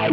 Oi,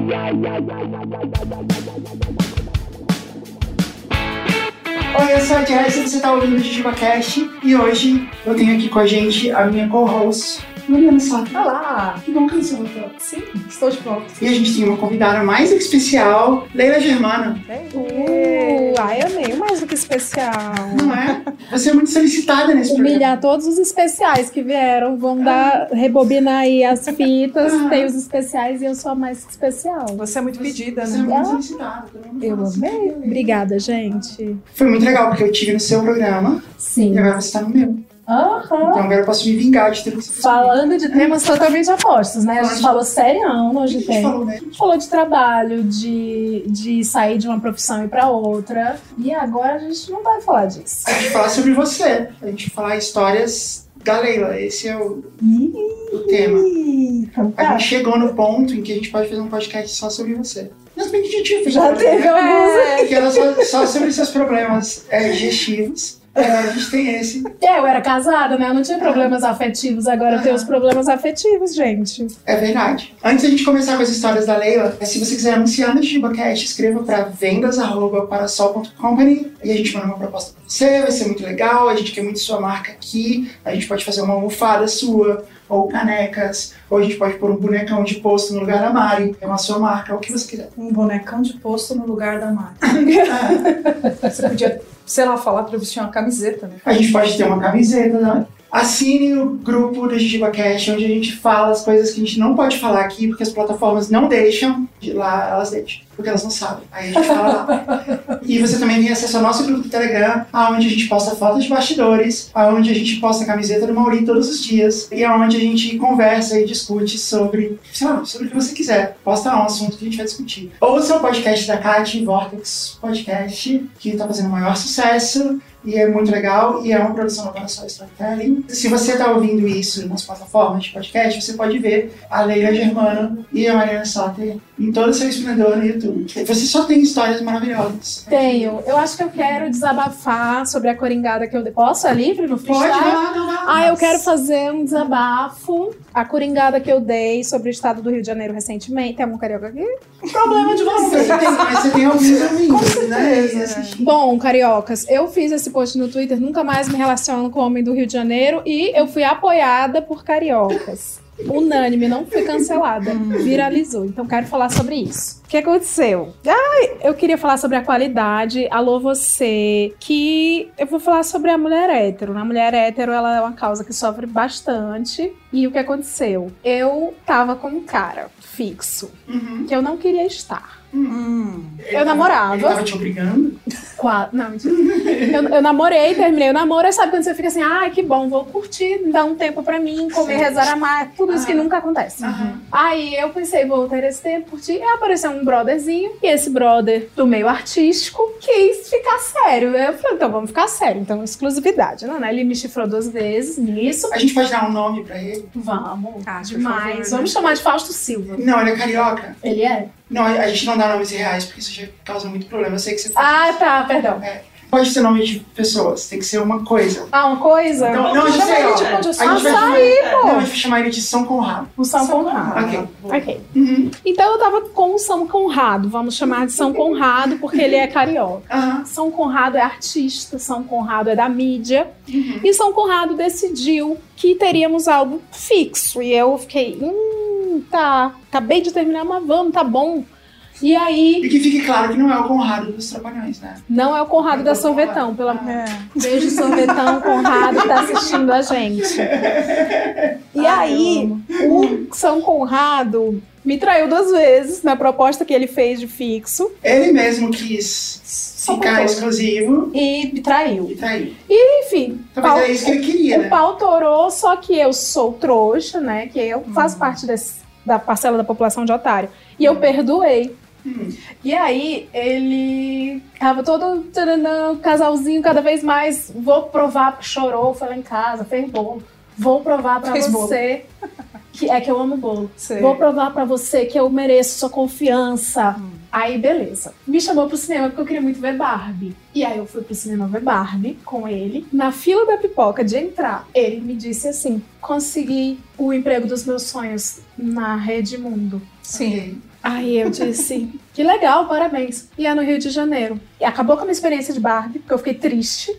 eu sou a Jess, você está ouvindo o JujubaCast e hoje eu tenho aqui com a gente a minha co-host, Mariana Sato. Olá! Que bom que você voltou. Sim, estou de volta. E a gente tem uma convidada mais do que especial, Leila Germana. Uh, ai, amei, mais do que especial. Não é? Você é muito solicitada nesse programa. Humilhar todos os especiais que vieram, vão dar, rebobinar aí as fitas, Ah. tem os especiais e eu sou a mais especial. Você é muito pedida, Você é né? muito Ah. solicitada. Eu amei. Obrigada, gente. Foi muito legal, porque eu tive no seu programa Sim. e agora você está no meu. Aham. Então agora eu posso me vingar de fez. Falando de temas totalmente opostos, né? A gente falou serião hoje que a gente tem. falou, né? A gente falou de trabalho, de, de sair de uma profissão e ir pra outra. E agora a gente não vai falar disso. A gente falar sobre você. A gente falar histórias da Leila. Esse é o, o tema. A gente chegou no ponto em que a gente pode fazer um podcast só sobre você. Mas bem que a gente Já programa, teve alguns. Que era só, só sobre seus problemas é, digestivos. É, a gente tem esse. É, eu era casada, né? Eu não tinha problemas afetivos, agora eu tenho os problemas afetivos, gente. É verdade. Antes da gente começar com as histórias da Leila, é, se você quiser anunciar no JubaCast, escreva para vendas.parasol.company e a gente manda uma proposta pra você, vai ser muito legal, a gente quer muito sua marca aqui, a gente pode fazer uma almofada sua, ou canecas, ou a gente pode pôr um bonecão de posto no lugar da Mari, é uma sua marca, o que você quiser. Um bonecão de posto no lugar da marca. Ah, Você podia, sei lá, falar pra vestir uma camiseta, né? A gente pode ter uma camiseta, né? Assine o grupo do JujubaCast, onde a gente fala as coisas que a gente não pode falar aqui, porque as plataformas não deixam. De lá elas deixam, porque elas não sabem. Aí a gente fala lá. E você também tem acesso ao nosso grupo do Telegram, onde a gente posta fotos de bastidores, onde a gente posta a camiseta do Mauri todos os dias, e onde a gente conversa e discute sobre, sei lá, sobre o que você quiser. Posta um assunto que a gente vai discutir. Ouça o podcast da Kat, Vortex Podcast, que tá fazendo o maior sucesso. E é muito legal e é uma produção da Parasol Storytelling. Se você está ouvindo isso nas plataformas de podcast, você pode ver a Leila Germano e a Mariana Soter em todo o seu esplendor no YouTube. Você só tem histórias maravilhosas. Tenho. Eu acho que eu quero desabafar sobre a coringada que eu dei. Posso? É livre no Pode, freestyle? vai lá, vai lá. Ah, eu quero fazer um desabafo. A coringada que eu dei sobre o estado do Rio de Janeiro recentemente. Tem algum carioca aqui? Problema de Você você. tem, mas você tem alguns amigos, né? Bom, cariocas, eu fiz esse post no Twitter, nunca mais me relaciono com o homem do Rio de Janeiro e eu fui apoiada por cariocas. Unânime, não fui cancelada. Viralizou. Então quero falar sobre isso. O que aconteceu? Ai, eu queria falar sobre a qualidade. Alô, você. Que eu vou falar sobre a mulher hétero. A mulher hétero ela é uma causa que sofre bastante. E o que aconteceu? Eu tava com um cara fixo Uhum. que eu não queria estar. Hum. Ele namorava. Ele tava te obrigando? Qua- Não. Eu, eu namorei, terminei o namoro, aí sabe quando você fica assim, ai, que bom, vou curtir, dar um tempo pra mim, comer, Sim. rezar, amar, tudo isso que Ah. nunca acontece. Aham. Aí eu pensei, vou ter esse tempo, curtir, e apareceu um brotherzinho, e esse brother do meio artístico quis ficar sério. Eu falei, então vamos ficar sério, então exclusividade, não, né? Ele me chifrou duas vezes nisso. A gente pode dar um nome pra ele? Vamos, Ah, demais. favor, né? Vamos chamar de Fausto Silva. Não, ele é carioca. Ele é? Não, a gente não dá nomes reais, porque isso já causa muito problema. Eu sei que você. Ah, tá, perdão. Pode ser nome de pessoas, tem que ser uma coisa. Ah, uma coisa? Então, não, a gente Chama sei, ele ó. de A gente vai Açaí, chamar, pô. não, a gente vai chamar ele de São Conrado. O São São Conrado. Ok. Ok. Uhum. Então eu tava com o São Conrado, vamos chamar de São Conrado, porque ele é carioca. Aham. São Conrado é artista, São Conrado é da mídia. Uhum. E São Conrado decidiu que teríamos algo fixo. E eu fiquei, hum, tá, acabei de terminar, mas vamos, tá bom. E aí, E que fique claro que não é o Conrado dos Trapalhões, né? não é o Conrado da Sorvetão, pela É. Beijo, Sorvetão, Conrado, que tá assistindo a gente. E Ai, aí, o São Conrado me traiu duas vezes na proposta que ele fez de fixo Ele mesmo quis ficar exclusivo e me traiu. e tá aí. Enfim, Talvez pau- é isso que ele queria, o né? pau torou, só que eu sou trouxa, né? Que eu faço parte desse- da parcela da população de otário. E eu perdoei. Hum. E aí, ele tava todo taranã, casalzinho, cada vez mais. Vou provar, chorou, foi lá em casa, fez bolo. Vou provar bolo. você. Que é que eu amo bolo. Sei. Vou provar pra você que eu mereço sua confiança. Hum. Aí, beleza. Me chamou pro cinema porque eu queria muito ver Barbie. E aí eu fui pro cinema ver Barbie com ele. Na fila da pipoca de entrar, ele me disse assim: consegui o emprego dos meus sonhos na Rede Mundo. Sim. Aí eu disse, que legal, parabéns. E é no Rio de Janeiro. E acabou com a minha experiência de Barbie, porque eu fiquei triste.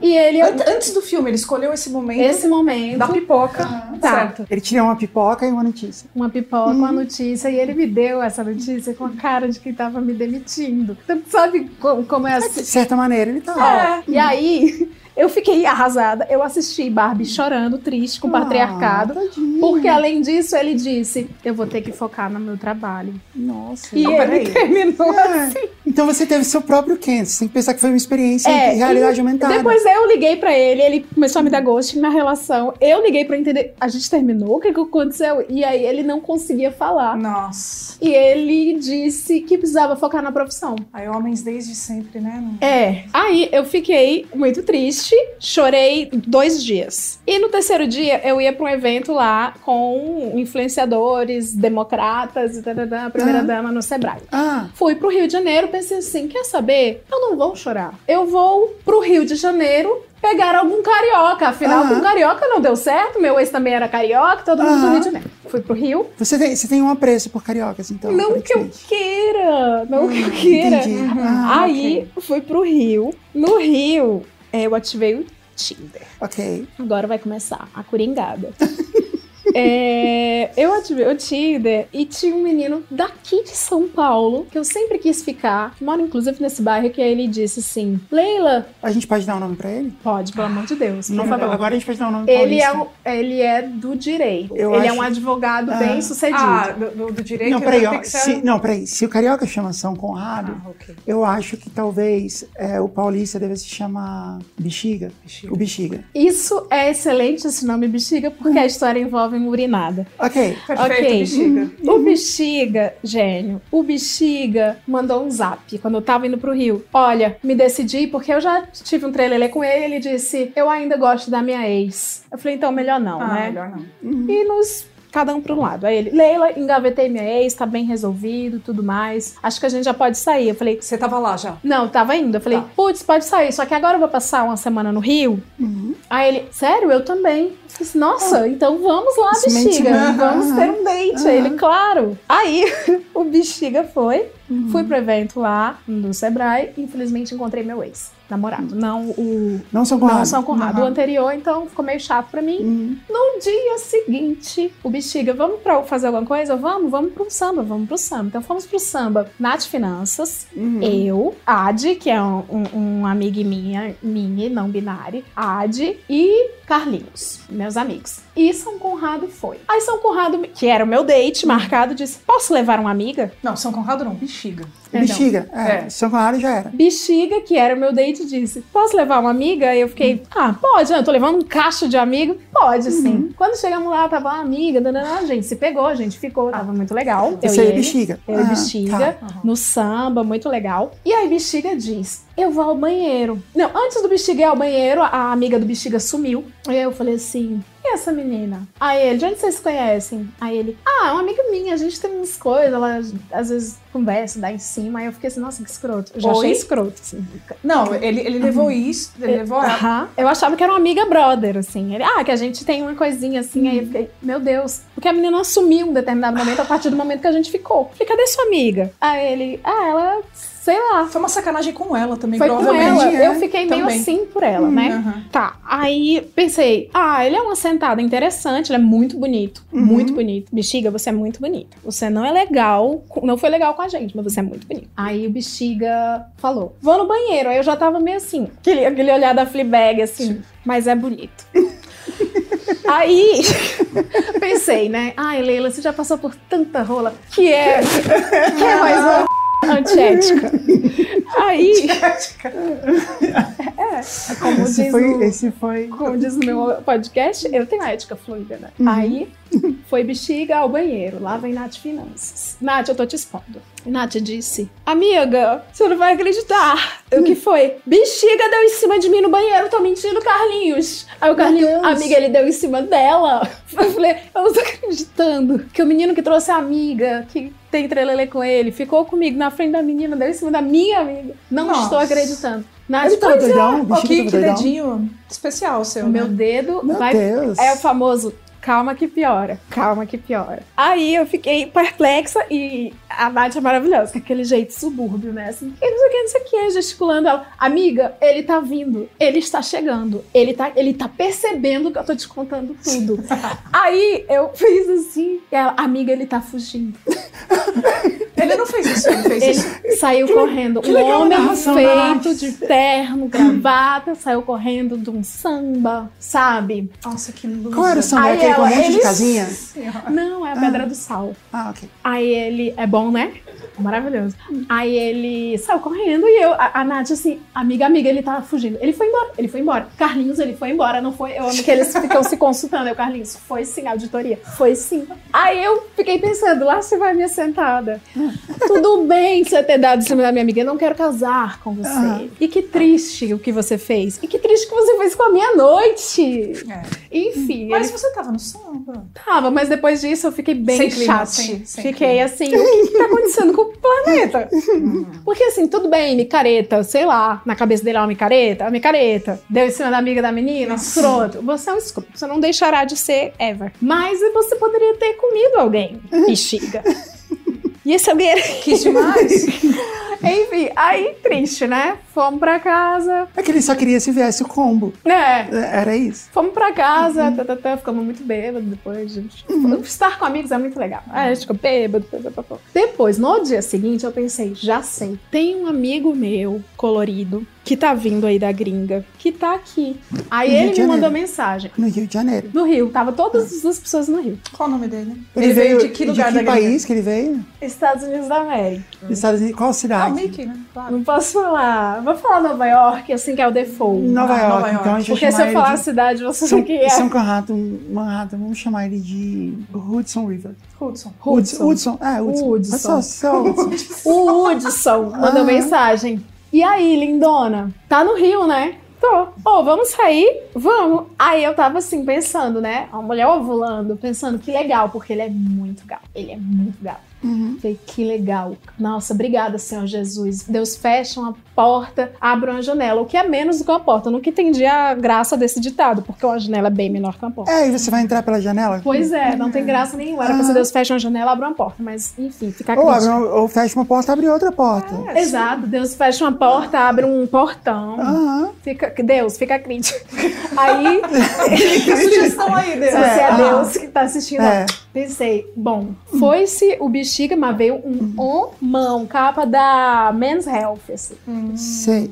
E ele, Ant- Antes do filme, ele escolheu esse momento esse momento, da pipoca. Tá. Certo. Ele tinha uma pipoca e uma notícia. uma pipoca, uma notícia, e ele me deu essa notícia com a cara de quem tava me demitindo. Então, sabe como, como é De assim? certa maneira, ele tá. Ó, E aí, eu fiquei arrasada. Eu assisti Barbie chorando, triste, com o patriarcado. Ah, tadinho. Porque além disso, ele disse: Eu vou ter que focar no meu trabalho. Nossa. E Não, ele peraí. terminou É. assim. Então você teve seu próprio Kent. Você tem que pensar que foi uma experiência É, em realidade aumentada. Depois eu liguei pra ele, ele começou a me dar ghosting na relação. Eu liguei pra entender. A gente terminou? O que, que aconteceu? E aí ele não conseguia falar. Nossa. E ele disse que precisava focar na profissão. Aí homens desde sempre, né? É. Aí eu fiquei muito triste, chorei dois dias. E no terceiro dia eu ia pra um evento lá com influenciadores, democratas e a primeira Ah. dama no Sebrae. Ah, Fui pro Rio de Janeiro, pensei assim, quer saber? Eu não vou chorar. Eu vou pro Rio de Janeiro pegar algum carioca. Afinal, Aham. com carioca não deu certo. Meu ex também era carioca, todo mundo do. Rio de Janeiro. Fui pro Rio. você tem, você tem um apreço por cariocas, então. não que eu queira, não que eu Hum, queira. Entendi. Ah, Aí fui pro Rio. No Rio, eu ativei o Tinder. ok. Agora vai começar a coringada. É, eu ativei o Tinder e tinha um menino daqui de São Paulo que eu sempre quis ficar, que mora inclusive nesse bairro, que aí ele disse assim: Leila, A gente pode dar um nome pra ele? pode, pelo amor de Deus, por Não, favor. agora a gente pode dar um nome Ele é, um- ele é do direito. Eu ele é acho- um advogado Ah. bem sucedido. Ah, do, do- do direito Não, peraí, ó. ser- Se, não, peraí. Se o carioca chama São Conrado, Ah, ok. eu acho que talvez é, o paulista deve se chamar Bexiga. Bexiga. O Bexiga. Isso é excelente esse nome bexiga, porque a história envolve uma urinada. Ok. Perfeito, Ok. bexiga. O Bexiga, gênio, o Bexiga mandou um zap quando eu tava indo pro Rio. Olha, me decidi porque eu já tive um trelelê com ele. Ele disse: Eu ainda gosto da minha ex. Eu falei: Então, melhor não, Ah, né? melhor não. E nos. Cada um para um lado. Aí ele, Leila, engavetei minha ex, tá bem resolvido, tudo mais. Acho que a gente já pode sair. Eu falei, Você tava lá já. não, tava indo. Eu falei, Tá. putz, pode sair. Só que agora eu vou passar uma semana no Rio. Uhum. Aí ele, sério, eu também. Eu falei assim, Nossa, então vamos lá, Esse bexiga. mente- Vamos Aham. ter um date. Aí ele, claro. Aí o bexiga foi, Uhum. fui pro evento lá do Sebrae. Infelizmente encontrei meu ex, namorado. Não o. Não São Conrado. Não São Conrado. O Uhum. anterior, então ficou meio chato pra mim. Uhum. No dia seguinte, o Bexiga, vamos pra fazer alguma coisa? Vamos, vamos pro samba, vamos pro samba. Então fomos pro samba. Nath Finanças, Uhum. eu, Adi, que é um, um, um amigo minha, minha, não binário, Adi e Carlinhos, meus amigos. E São Conrado foi. Aí São Conrado, que era o meu date marcado, disse: Posso levar uma amiga? Não, São Conrado não, bexiga. Bexiga. É. É. São Conrado já era. Bexiga, que era o meu date, disse: Posso levar uma amiga? E eu fiquei: Ah, pode, eu tô levando um cacho de amigo? Pode, sim. Quando chegamos lá, tava uma amiga, danana, a gente se pegou, a gente ficou, tava muito legal. Eu Você e é ele. Bexiga. Eu e Ah, Bexiga, tá. no samba, muito legal. E aí Bexiga diz, eu vou ao banheiro. Não, antes do Bexiga ir ao banheiro, a amiga do Bexiga sumiu. Aí eu falei assim, e essa menina? Aí ele, de onde vocês se conhecem? Aí ele, ah, é uma amiga minha, a gente tem umas coisas, ela às vezes conversa, dá em cima. Aí eu fiquei assim, nossa, que escroto. Eu já Oi? achei escroto, assim. Não, ele, ele levou isso, ele levou a... Aham. Eu achava que era uma amiga brother, assim. Ele, ah, que a gente tem uma coisinha assim. Aí eu fiquei, meu Deus. Porque a menina assumiu em um determinado momento, a partir do momento que a gente ficou. Falei, cadê sua amiga? Aí ele, ah, ela, sei lá. Foi uma sacanagem com ela também, Foi com provavelmente. ela. é, Eu fiquei meio também. assim por ela, né? Aham. Tá, aí pensei, ah, ele é uma sentada interessante, ele é muito bonito, Uhum. muito bonito. Bexiga, você é muito bonito. Você não é legal, não foi legal com a gente, mas você é muito bonito. Aí o Bexiga falou, vou no banheiro. Aí eu já tava meio assim, aquele, aquele olhar da Fleabag, assim, mas é bonito. Aí pensei, né? Ai, Leila, você já passou por tanta rola que é, que é mais uma antiética. Aí, é, como Esse diz foi, o- esse foi. como diz no meu podcast, eu tenho a ética fluida, né? Uhum. Aí foi bexiga ao banheiro. Lá vem Nath Finanças. Nath, eu tô te expondo. Nath disse: Amiga, você não vai acreditar. O que foi? Bexiga deu em cima de mim no banheiro. Tô mentindo, Carlinhos. Aí o Carlinhos, amiga, ele deu em cima dela. Eu falei: Eu não tô acreditando. Que o menino que trouxe a amiga, que tem trelelê com ele, ficou comigo na frente da menina, deu em cima da minha amiga. Não Nossa. tá estou acreditando. Nath, Ele pois é. doidão, o Ó, Bexiga que, tava que dedinho especial seu, meu né? dedo Meu vai Deus. é o famoso calma que piora, calma que piora. Aí eu fiquei perplexa e a Nath é maravilhosa, com aquele jeito subúrbio, né? Assim, e não sei o que, não sei o que, gesticulando ela. Amiga, ele tá vindo, ele está chegando, ele tá, ele tá percebendo que eu tô te contando tudo. Aí eu fiz assim, e ela, amiga, ele tá fugindo. Ele não fez isso, ele fez isso. Ele saiu correndo. Que um legal, homem feito de terno, gravata, saiu correndo de um samba, sabe? Nossa, que luz. Qual era o samba? Aí Aquele com um monte de casinha? Não, é a Pedra do Sal. Ah, ok. Aí ele. É bom, né? Maravilhoso. Aí ele saiu correndo e eu, a, a Nath, assim, amiga, amiga, ele tava fugindo. Ele foi embora, ele foi embora. Carlinhos, ele foi embora, não foi? Eu amo que eles ficam se consultando. Eu, Carlinhos, foi sim, auditoria. Foi sim. Aí eu fiquei pensando, lá você vai minha sentada. Tudo bem você ter dado em cima da minha amiga, eu não quero casar com você. Ah. E que triste o que você fez. E que triste que você fez com a minha noite. É. Enfim, Mas ele você tava no samba. Tava, mas depois disso eu fiquei bem Sem clima, chata. sem- sem Fiquei assim, o que, que tá acontecendo com o planeta? Porque assim, tudo bem, micareta, sei lá, na cabeça dele é uma micareta, uma micareta. Deu em cima da amiga da menina, escroto. Você é um escroto, você não deixará de ser ever. Mas você poderia ter comido alguém, bexiga. E esse alguém era... Quis demais. Enfim, aí triste, né? Fomos pra casa. É que ele só queria se viesse o combo. É, É, Era isso. Fomos pra casa, tá, tá, tá, ficamos muito bêbados depois. Gente. Estar com amigos é muito legal. Aí a gente ficou bêbado. pá, pá. Depois, no dia seguinte, eu pensei, já sei. Tem um amigo meu, colorido, que tá vindo aí da gringa, que tá aqui. Aí No ele me mandou mensagem. No Rio de Janeiro. No Rio, tava todas as pessoas no Rio. Qual o nome dele? Ele, veio de que lugar de da que gringa? país que ele veio? Estados Unidos da América. Estados Unidos. Qual Ah, cidade? Mickey, né? Claro. Não posso falar. Vou falar Nova York, assim que é o default. Nova, Ah, York. Nova York. Então a gente Porque se eu falar de... cidade, você São, sabe que é. São Manhattan, Manhattan, vamos chamar ele de Hudson River. Hudson. Hudson. Hudson. É, Hudson. Hudson. Só, só Hudson. O Hudson mandou Ah. mensagem. E aí, lindona? Tá no Rio, né? Tô. Ô, vamos sair? Vamos. Aí eu tava assim, pensando, né? A mulher ovulando, pensando que legal, porque ele é muito gato. Ele é muito gato. Uhum. Que legal. Nossa, obrigada, Senhor Jesus. Deus fecha uma porta, abre uma janela. O que é menos do que uma porta. Eu nunca entendi a graça desse ditado, porque uma janela é bem menor que uma porta. É, e você vai entrar pela janela? Pois é, não tem graça nenhuma. Era pra ser Ah. Deus fecha uma janela, abre uma porta. Mas, enfim, fica Ou, abre, uma- ou fecha uma porta, abre outra porta. Exato, Deus fecha uma porta, abre um portão. Aham. Fica, Deus, fica crítico. Aí, a sugestão aí, se Deus. você É, é ah. Deus que tá assistindo, É. pensei, bom, foi-se o bexiga, mas veio um homão, capa da Men's Health, assim. Sei.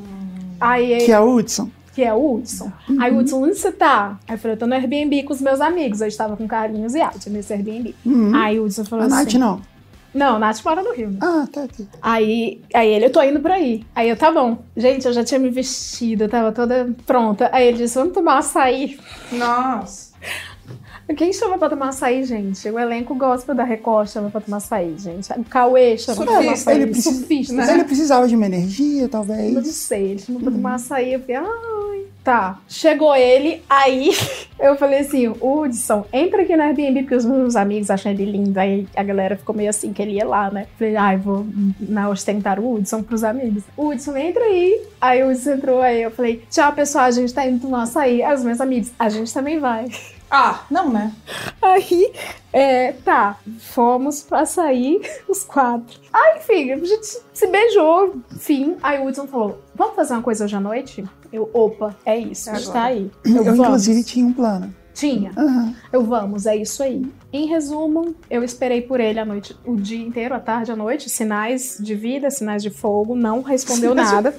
Aí, Que é o Hudson. que é o Hudson. Aí o Hudson, onde você tá? Aí eu falei, eu tô no Airbnb com os meus amigos. Eu estava com Carlinhos e Arte nesse Airbnb. Uhum. Aí o Hudson falou A Nath assim... não. Não, Nath mora no Rio, né? Ah, tá aqui. Aí, aí ele, eu tô indo pra aí. Aí eu, tá bom. Gente, eu já tinha me vestido, eu tava toda pronta. Aí ele disse, vamos tomar açaí. Nossa. Quem chama pra tomar açaí, gente? O elenco gospel da Record chama pra tomar açaí, gente. O Cauê chama pra tomar Surfista, açaí. ele precisa- Surfista. Mas ele precisava de uma energia, Eu não talvez. sei, ele chamou pra tomar açaí. Eu falei, ai, tá. Chegou ele, aí eu falei assim: Hudson, entra aqui no Airbnb, porque os meus amigos acham ele lindo. Aí a galera ficou meio assim que ele ia lá, né? Falei, ai, vou na ostentar o Hudson pros amigos. Hudson, entra aí. Aí o Hudson entrou, aí eu falei, tchau, pessoal, a gente tá indo tomar açaí. Aí os meus amigos, a gente também vai. Ah, não, né? Aí, é, tá, fomos pra sair os quatro. Aí, enfim, a gente se beijou, fim. Aí o Hudson falou: Vamos fazer uma coisa hoje à noite? Eu, opa, é isso, a gente tá aí. Eu, Eu, vamos. inclusive, tinha um plano. Tinha. Aham. Eu vamos, é isso aí. Em resumo, eu esperei por ele a noite, o dia inteiro, a tarde, a noite, sinais de vida, sinais de fogo, não respondeu nada.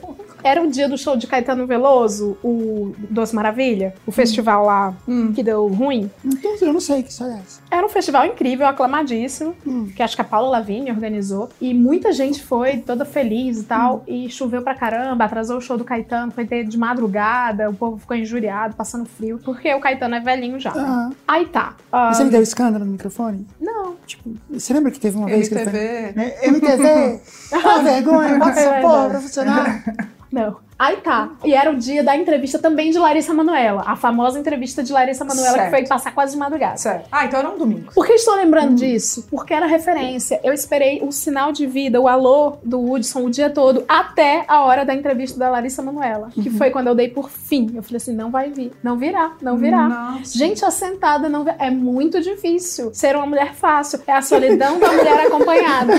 Era o dia do show de Caetano Veloso, o Doce Maravilha, o festival lá Hum. que deu ruim. Então, eu não sei que história é essa. Era um festival incrível, aclamadíssimo, Hum. que acho que a Paula Lavigne organizou. E muita gente foi, toda feliz e tal. E choveu pra caramba, atrasou o show do Caetano, foi ter de madrugada, o povo ficou injuriado, passando frio, porque o Caetano é velhinho já. né? Aí tá. ah, Mas ele deu escândalo no microfone? não. Tipo, você lembra que teve uma vez que ele foi... MTV. MTV! Ah, vergonha, bota essa É porra verdade. pra funcionar. Não. Aí tá. E era o dia da entrevista também de Larissa Manoela. A famosa entrevista de Larissa Manoela que foi passar quase de madrugada. Certo. Ah, então era um domingo. Por que estou lembrando disso? Porque era referência. Eu esperei o sinal de vida, o alô do Hudson o dia todo, até a hora da entrevista da Larissa Manoela. Que foi quando eu dei por fim. Eu falei assim: não vai vir, não virá, não virá. Nossa. Gente, assentada não é muito difícil ser uma mulher fácil. É a solidão da mulher acompanhada.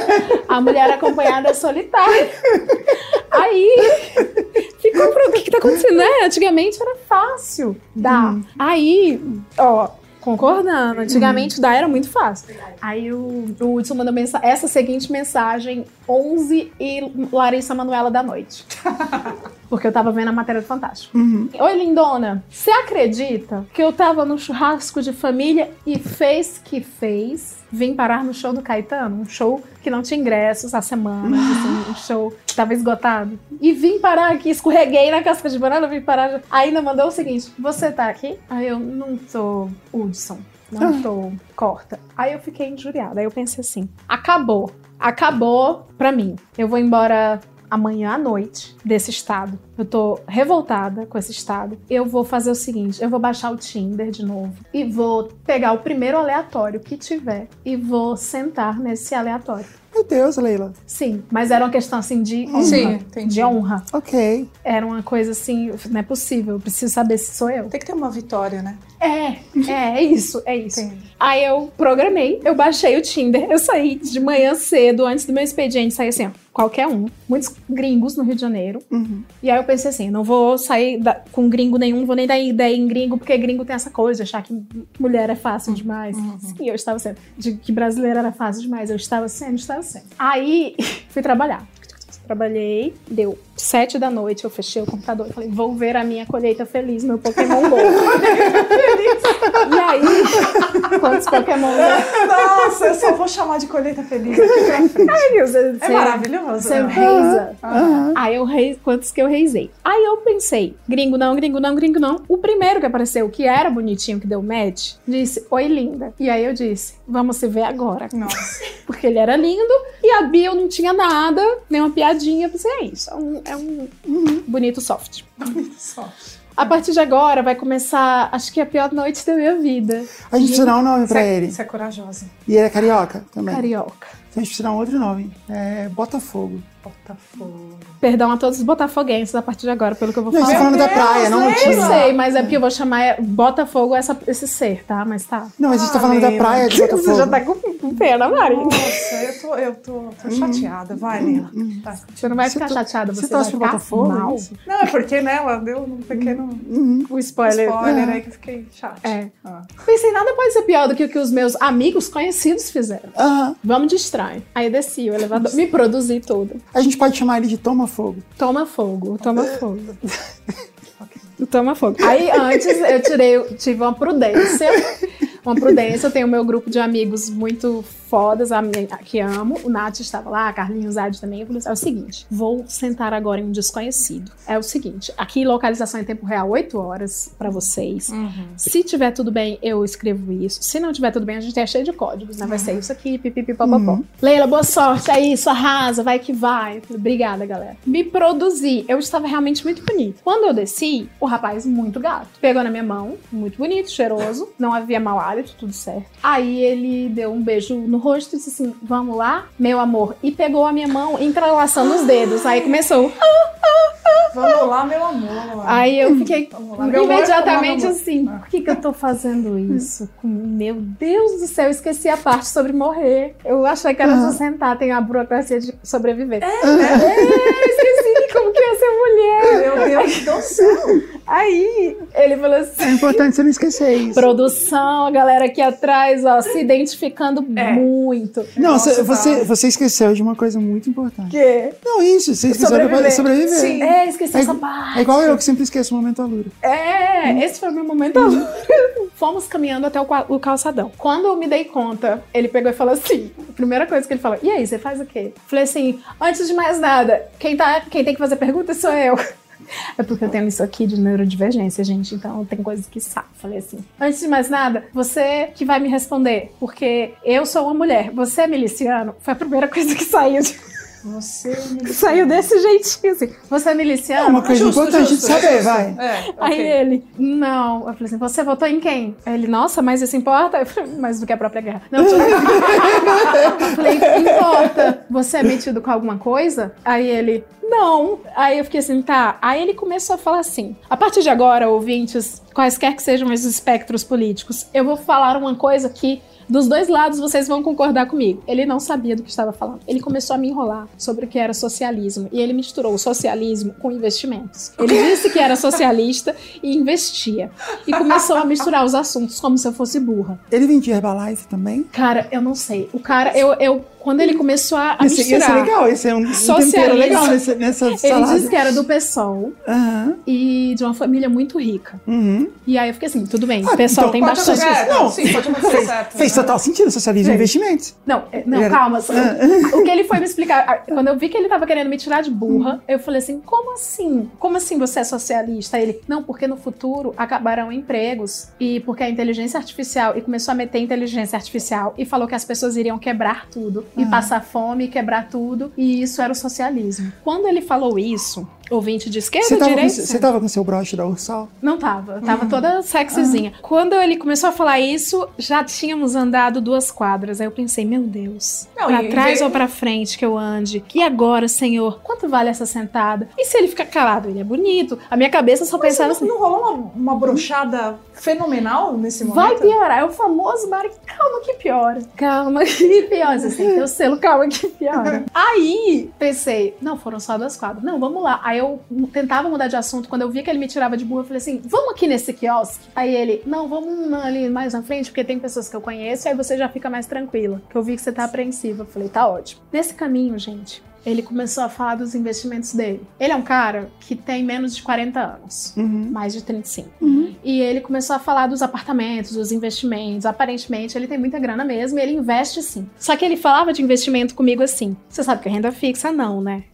A mulher acompanhada é solitária. Aí ficou pro o que, que tá acontecendo, né? Antigamente era fácil dar. Aí, ó, concordando, antigamente dar era muito fácil. Aí o, o Hudson mandou mensa- essa seguinte mensagem: 11 e Larissa Manuela da noite. Porque eu tava vendo a matéria do Fantástico. Uhum. Oi, lindona. Você acredita que eu tava no churrasco de família e fez que fez? Vim parar no show do Caetano, um show que não tinha ingressos há semanas, assim, um show que tava esgotado. E vim parar aqui, escorreguei na casca de banana, vim parar. Ainda mandou o seguinte: Você tá aqui? Aí eu não tô, Hudson. Não tô, corta. Aí eu fiquei injuriada. Aí eu pensei assim: acabou. Acabou pra mim. Eu vou embora amanhã à noite desse estado. Eu tô revoltada com esse estado. Eu vou fazer o seguinte: eu vou baixar o Tinder de novo e vou pegar o primeiro aleatório que tiver e vou sentar nesse aleatório. Meu Deus, Leila. Sim, mas era uma questão assim de honra. Sim, entendi. de honra. Ok. Era uma coisa assim, não é possível, eu preciso saber se sou eu. Tem que ter uma vitória, né? É, é, é isso, é isso. Entendi. Aí eu programei, eu baixei o Tinder, eu saí de manhã cedo, antes do meu expediente, saí assim, ó, qualquer um. Muitos gringos no Rio de Janeiro. Uhum. E aí eu pensei assim, não vou sair da- com gringo nenhum, vou nem dar ideia em gringo, porque gringo tem essa coisa de achar que mulher é fácil demais. E eu estava sendo. De que brasileira era fácil demais. Eu estava sendo, estava sendo. Aí fui trabalhar. Trabalhei, deu sete da noite, eu fechei o computador e falei, vou ver a minha colheita feliz, meu Pokémon GO. e aí, quantos Pokémon GO? Nossa, eu só vou chamar de colheita feliz aqui pra frente. Você, É maravilhoso. Você né? reisa. Aham. Aí eu rei, quantos que eu reisei? Aí eu pensei, gringo não, gringo não, gringo não. O primeiro que apareceu, que era bonitinho, que deu match, disse, oi linda. E aí eu disse, vamos se ver agora. Nossa. Porque ele era lindo e a bio não tinha nada, nenhuma piadinha. Eu pensei, é isso, é um, é um bonito soft. Só. A partir de agora vai começar, acho que a pior noite da minha vida. A gente precisa dar um nome pra Você é- ele. Você é corajosa. E ele é carioca também. Carioca. Então a gente precisa dar um outro nome. É Botafogo. Botafogo. Perdão a todos os botafoguenses a partir de agora, pelo que eu vou Não, a gente tá falar. falando da Deus, praia, não Leila! Eu sei, mas é porque eu vou chamar é, Botafogo essa, esse ser, tá? Mas tá. Não, mas a gente tá Ah, falando da praia de Você Botafogo. já tá com pena, Mari. Nossa, eu tô, eu tô, tô chateada. Vai, Leila. Vai. Você não vai ficar tá- chateada, Você você, torce vai ficar Botafogo? mal. isso? Não, é porque, né, ela deu um pequeno Uhum. O spoiler. spoiler É. aí que eu fiquei chata. É. Ah. Pensei, nada pode ser pior do que o que os meus amigos conhecidos fizeram. Aham. Vamos de estranho. Aí eu desci o elevador, me produzi tudo. A gente pode chamar ele de Toma Fogo. Toma fogo, toma fogo. Toma fogo. Aí antes eu tirei, tive uma prudência. Uma prudência, eu tenho meu grupo de amigos muito fodas, a minha- que amo. O Nath estava lá, a Carlinhos Adi também. Eu falei assim: é o seguinte, vou sentar agora em um desconhecido. É o seguinte, aqui localização em tempo real, 8 horas pra vocês. Uhum. Se tiver tudo bem, eu escrevo isso. Se não tiver tudo bem, a gente é cheio de códigos, né? Vai ser isso aqui, pipipipopopó. Leila, boa sorte, é isso, arrasa, vai que vai. Obrigada, galera. Me produzi. Eu estava realmente muito bonita. Quando eu desci, o rapaz, muito gato, pegou na minha mão, muito bonito, cheiroso, não havia mau hálito, tudo certo. Aí ele deu um beijo no rosto e disse assim: Vamos lá, meu amor. E pegou a minha mão, entrelaçando os dedos. Aí começou. Vamos lá, meu amor. Aí eu fiquei lá, amor, imediatamente vamos lá, assim, por que, que eu tô fazendo isso? Meu Deus do céu, eu esqueci a parte sobre morrer. Eu achei que era Aham. só sentar, tem a burocracia de sobreviver. É, eu esqueci como que ia ser mulher. Meu Deus do céu. Aí ele falou É assim. importante você não esquecer isso. Produção, a galera aqui atrás, ó, se identificando É. muito. Não, Nossa, você, tá. você, você esqueceu de uma coisa muito importante. Que? Não, isso, você esqueceu de Sobreviver. sobreviver. Sim. É, esqueci É essa parte. É igual eu que sempre esqueço o momento alura. É, esse foi o meu momento. Fomos caminhando até o, calçadão. Quando eu me dei conta, ele pegou e falou assim: a primeira coisa que ele falou, e aí, você faz o quê? Falei assim: antes de mais nada, quem, tá, quem tem que fazer pergunta sou eu. É porque eu tenho isso aqui de neurodivergência, gente, então tem coisas que sabe. Falei assim: antes de mais nada, você que vai me responder, porque eu sou uma mulher, você é miliciano? Foi a primeira coisa que saiu de Você é miliciano. Saiu desse jeitinho assim. Você é É miliciano? uma coisa Justo, importante justo, de saber, justo. vai. É, Aí ok. ele, não. Eu falei assim, você votou em quem? Aí ele, nossa, mas isso importa? Eu falei, mais do que a própria guerra. Não, eu falei, importa. Você é metido com alguma coisa? Aí ele, não. Aí eu fiquei assim, tá. Aí ele começou a falar assim, a partir de agora, ouvintes, quaisquer que sejam os espectros políticos, eu vou falar uma coisa que dos dois lados vocês vão concordar comigo. Ele não sabia do que estava falando. Ele começou a me enrolar sobre o que era socialismo. E ele misturou o socialismo com investimentos. Ele disse que era socialista e investia. E começou a misturar os assuntos como se eu fosse burra. Ele vendia Herbalife também? Cara, eu não sei. O cara, eu, eu quando ele começou a, a Esse, esse é misturar. legal, esse é um, um tempero legal nesse, nessa Ele salada. disse que era do PSOL Aham, e de uma família muito rica. uhum. E aí eu fiquei assim, tudo bem, Ah, o PSOL então tem bastante. acontecer, Não. sim, pode acontecer certo. Fez né? total sentido, socialismo e Fez. investimentos. Não, é- não, Era- calma. só- O que ele foi me explicar, quando eu vi que ele tava querendo me tirar de burra, eu falei assim: como assim? Como assim você é socialista? Ele, não, porque no futuro acabarão empregos e porque a inteligência artificial, e começou a meter inteligência artificial e falou que as pessoas iriam quebrar tudo e Ah. passar fome quebrar tudo, e isso era o socialismo. Quando ele falou isso, ouvinte de esquerda, Você tava, com, direita. você tava com seu broche da Ursal? Não tava, tava toda sexyzinha. Quando ele começou a falar isso, já tínhamos andado duas quadras. Aí eu pensei, meu Deus, Não, pra e- trás e- ou pra frente que eu ande? E agora, senhor, quanto vale essa sentada? E se ele ficar calado? Ele é bonito. A minha cabeça só Mas pensava não, assim, não rolou uma, uma brochada fenomenal nesse vai momento? piorar. É o famoso Mari, calma que piora. Calma que piora. Você tem o selo, calma que piora. Aí, pensei, não, foram só duas quadras. Não, vamos lá. Aí eu tentava mudar de assunto. Quando eu via que ele me tirava de burra, eu falei assim, vamos aqui nesse quiosque? Aí ele, não, vamos ali mais na frente, porque tem pessoas que eu conheço, e aí você já fica mais tranquila. Que eu vi que você tá apreensiva. Eu falei, tá ótimo. Nesse caminho, gente, ele começou a falar dos investimentos dele. Ele é um cara que tem menos de 40 anos Uhum. mais de 35. Uhum. E ele começou a falar dos apartamentos, dos investimentos. Aparentemente, ele tem muita grana mesmo e ele investe sim. Só que ele falava de investimento comigo assim. Você sabe que é renda fixa? Não, né?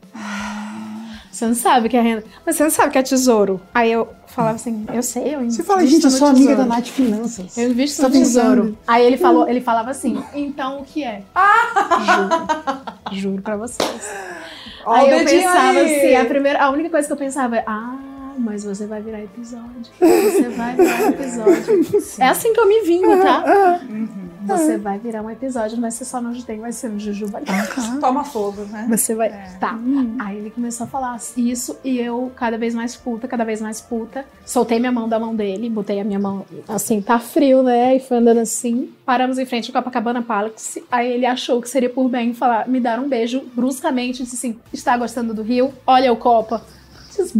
Você não sabe que é renda. Mas você não sabe que é tesouro. Aí eu falava assim, eu sei, eu Você fala, gente, eu sou amiga da. Nath Finanças. Eu invisto Tá no tesouro. pensando? Aí ele falou, ele falava assim, então o que é? Juro. Juro pra vocês. Ó, aí eu pensava aí. assim, a primeira, a única coisa que eu pensava é, ah, mas você vai virar episódio. Você vai virar episódio. É assim que eu me vingo, tá? Você vai virar um episódio, não vai ser só no Jutei, vai ser no Jujuba. Toma fogo, né? Você vai. É. Tá. Aí ele começou a falar isso e eu, cada vez mais puta, cada vez mais puta. Soltei minha mão da mão dele, botei a minha mão assim, tá frio, né? E foi andando assim. Paramos em frente ao Copacabana Palace. Aí ele achou que seria por bem falar, me dar um beijo bruscamente. Disse assim: está gostando do Rio? Olha o Copa. Esses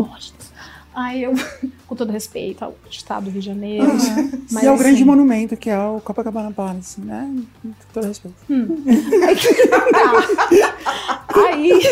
Aí eu, com todo respeito ao estado do Rio de Janeiro. Mas e é o assim, grande monumento, que é o Copacabana Palace, né? Com todo respeito. Aí.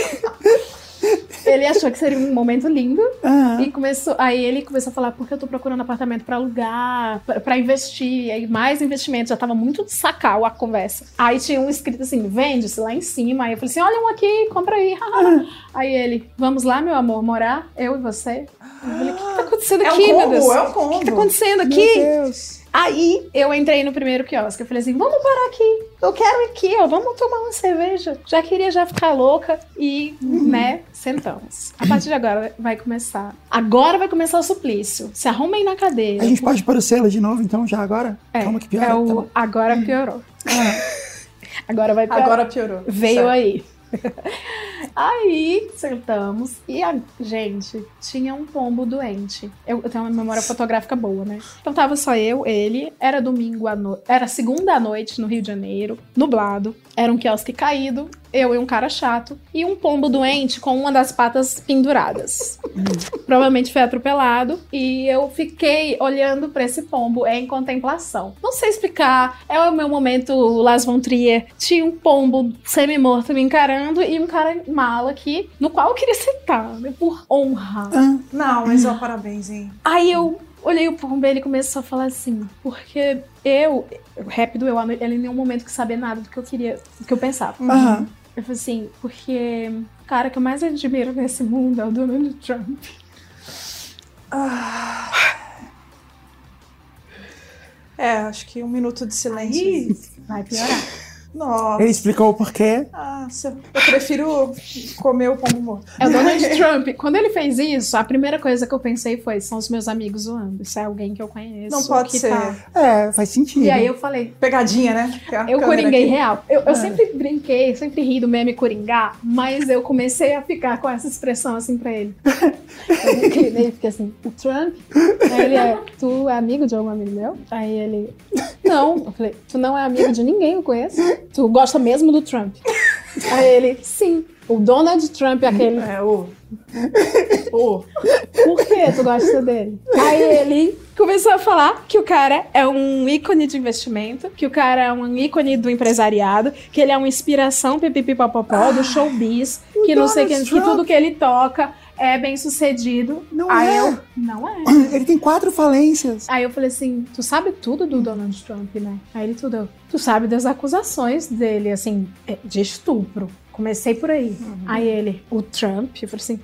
Ele achou que seria um momento lindo Aham. e começou. Aí ele começou a falar porque eu tô procurando apartamento pra alugar, pra- pra investir, aí mais investimento, já tava muito de sacal a conversa. Aí tinha um escrito assim, vende-se lá em cima. Aí eu falei assim: olha um aqui, compra aí. aí ele, vamos lá, meu amor, morar, eu e você. Eu falei, o que, que tá acontecendo É um aqui, meu combo, Deus? é um O que, que tá combo. acontecendo Meu aqui? Deus. Aí eu entrei no primeiro quiosque. Eu falei assim: vamos parar aqui. Eu quero ir aqui, ó. Vamos tomar uma cerveja. Já queria já ficar louca. E, né, sentamos. A partir de agora vai começar. Agora vai começar o suplício. Se arrumem na cadeira. A gente pode pôr o selo de novo, então, já agora? É, Calma que pior. é tá o bom. agora piorou. Agora vai piorar. Agora piorou. Veio Certo. aí. Aí sentamos e a gente tinha um pombo doente. Eu, eu tenho uma memória fotográfica boa, né? Então tava só eu, ele, era domingo à noite, era segunda à noite no Rio de Janeiro, nublado, era um quiosque caído, eu e um cara chato, e um pombo doente com uma das patas penduradas. Provavelmente foi atropelado e eu fiquei olhando pra esse pombo em contemplação. Não sei explicar, é o meu momento Las Von Trier. Tinha um pombo semi-morto me encarando e um cara mala aqui, no qual eu queria sentar, né, por honra. Ah, Não, mas ó, parabéns, hein? Aí eu olhei o pombo e ele começou a falar assim, porque eu, rápido, eu, ele em nenhum momento que saber nada do que eu queria, do que eu pensava. aham. Eu falei assim, porque o cara que eu mais admiro nesse mundo é o Donald Trump. É, acho que um minuto de silêncio. Aí vai piorar. Nossa. Ele explicou o porquê. Nossa, eu prefiro comer o pombo morto. É o Donald Trump. Quando ele fez isso, a primeira coisa que eu pensei foi: são os meus amigos zoando. Isso é alguém que eu conheço. Não pode ser. tá- É, faz sentido. E aí eu falei, Pegadinha, né? Eu coringuei aqui. real. Eu, eu Ah. sempre brinquei, sempre ri do meme coringar, mas eu comecei a ficar com essa expressão assim pra ele. Eu inclinei fiquei assim, o Trump? Aí ele é, tu é amigo de algum amigo meu? Aí ele, não. Eu falei, tu não é amigo de ninguém, eu conheço. Tu gosta mesmo do Trump? Aí ele, sim. O Donald Trump é aquele. É, o. O. Por que tu gosta dele? Aí ele começou a falar que o cara é um ícone de investimento, que o cara é um ícone do empresariado, que ele é uma inspiração pipipipopopó do showbiz, que não sei que, Donald que tudo que ele toca é bem sucedido. Não Aí é. eu, não é. Ele tem quatro falências. Aí eu falei assim, tu sabe tudo do Donald Trump, né? Aí ele tudo, tu sabe das acusações dele, assim, é, de estupro. Comecei por aí. Aí ele, o Trump, eu falei assim,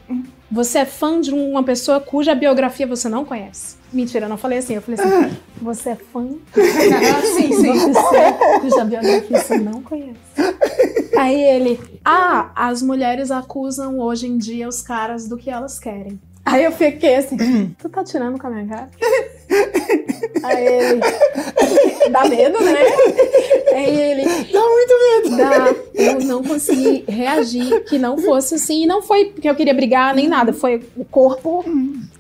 você é fã de uma pessoa cuja biografia você não conhece. Mentira, eu não falei assim, eu falei assim, você é fã sim, uma pessoa cuja biografia você não conhece. Aí ele, ah, as mulheres acusam hoje em dia os caras do que elas querem. Aí eu fiquei assim, tu tá tirando com a minha cara? Aí ele, dá medo, né? Aí ele, Dá muito medo. dá. Eu não consegui reagir que não fosse assim. E não foi porque eu queria brigar nem nada. Foi o corpo.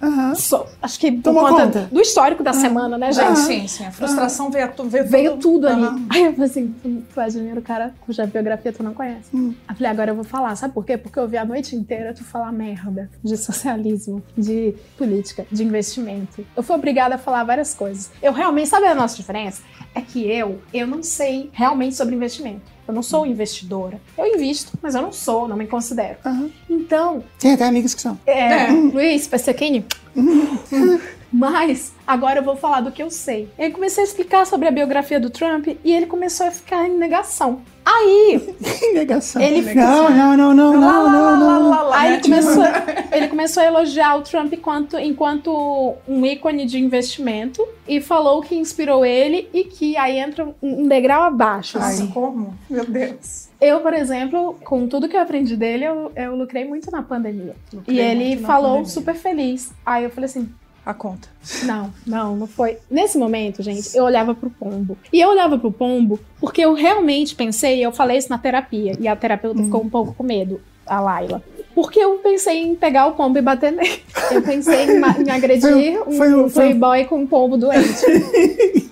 Aham. só- acho que por Tomou conta conta. do histórico da semana, né, Gente, gente? sim, sim. A frustração veio, veio, Veio tudo ali. Aí eu falei assim: admira o cara cuja biografia tu não conhece. Hum. Aí eu falei: agora eu vou falar. Sabe por quê? Porque eu vi a noite inteira tu falar merda de socialismo, de política, de investimento. Eu fui obrigada a falar várias coisas. Eu realmente, sabe a nossa diferença? É que eu, eu não sei realmente sobre investimento. Eu não sou investidora. Eu invisto, mas eu não sou, não me considero. Aham. Então, Tem até amigos que são. é, É. Luiz, Passequini. Mas agora eu vou falar do que eu sei. Eu comecei a explicar sobre a biografia do Trump e ele começou a ficar em negação. Aí, Negação. Ele Não, não, não, não, não, não, não. lá, aí né? ele, começou, ele começou a elogiar o Trump enquanto, enquanto um ícone de investimento e falou que inspirou ele e que aí entra um degrau abaixo. Ai, assim. como? Meu Deus. Eu, por exemplo, com tudo que eu aprendi dele, eu, eu lucrei muito na pandemia. Lucrei e ele falou pandemia. super feliz. Aí eu falei assim: A conta. Não, não, não foi. Nesse momento, gente, eu olhava pro pombo. E eu olhava pro pombo porque eu realmente pensei, eu falei isso na terapia, e a terapeuta ficou um pouco com medo, a Laila. Porque eu pensei em pegar o pombo e bater nele. Eu pensei em, em agredir Foi- foi um um- foi- playboy com um pombo doente.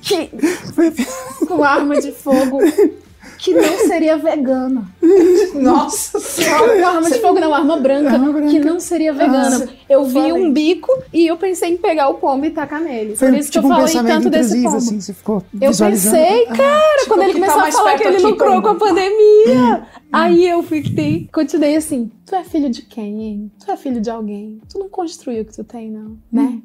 que, Foi- com arma de fogo que não seria vegana. Nossa senhora. Arma de fogo não, arma branca, Arma branca. que não seria vegana. Nossa, eu vi falei. um bico e eu pensei em pegar o pombo e tacar nele. Foi Por isso que tipo eu um falei tanto desse pombo. assim, você ficou Eu pensei, cara, Tipo, quando ele que tá começou a falar que ele lucrou com a pandemia. Aí eu fiquei, continuei assim, tu é filho de quem, hein? Tu é filho de alguém. Tu não construiu o que tu tem, não, né?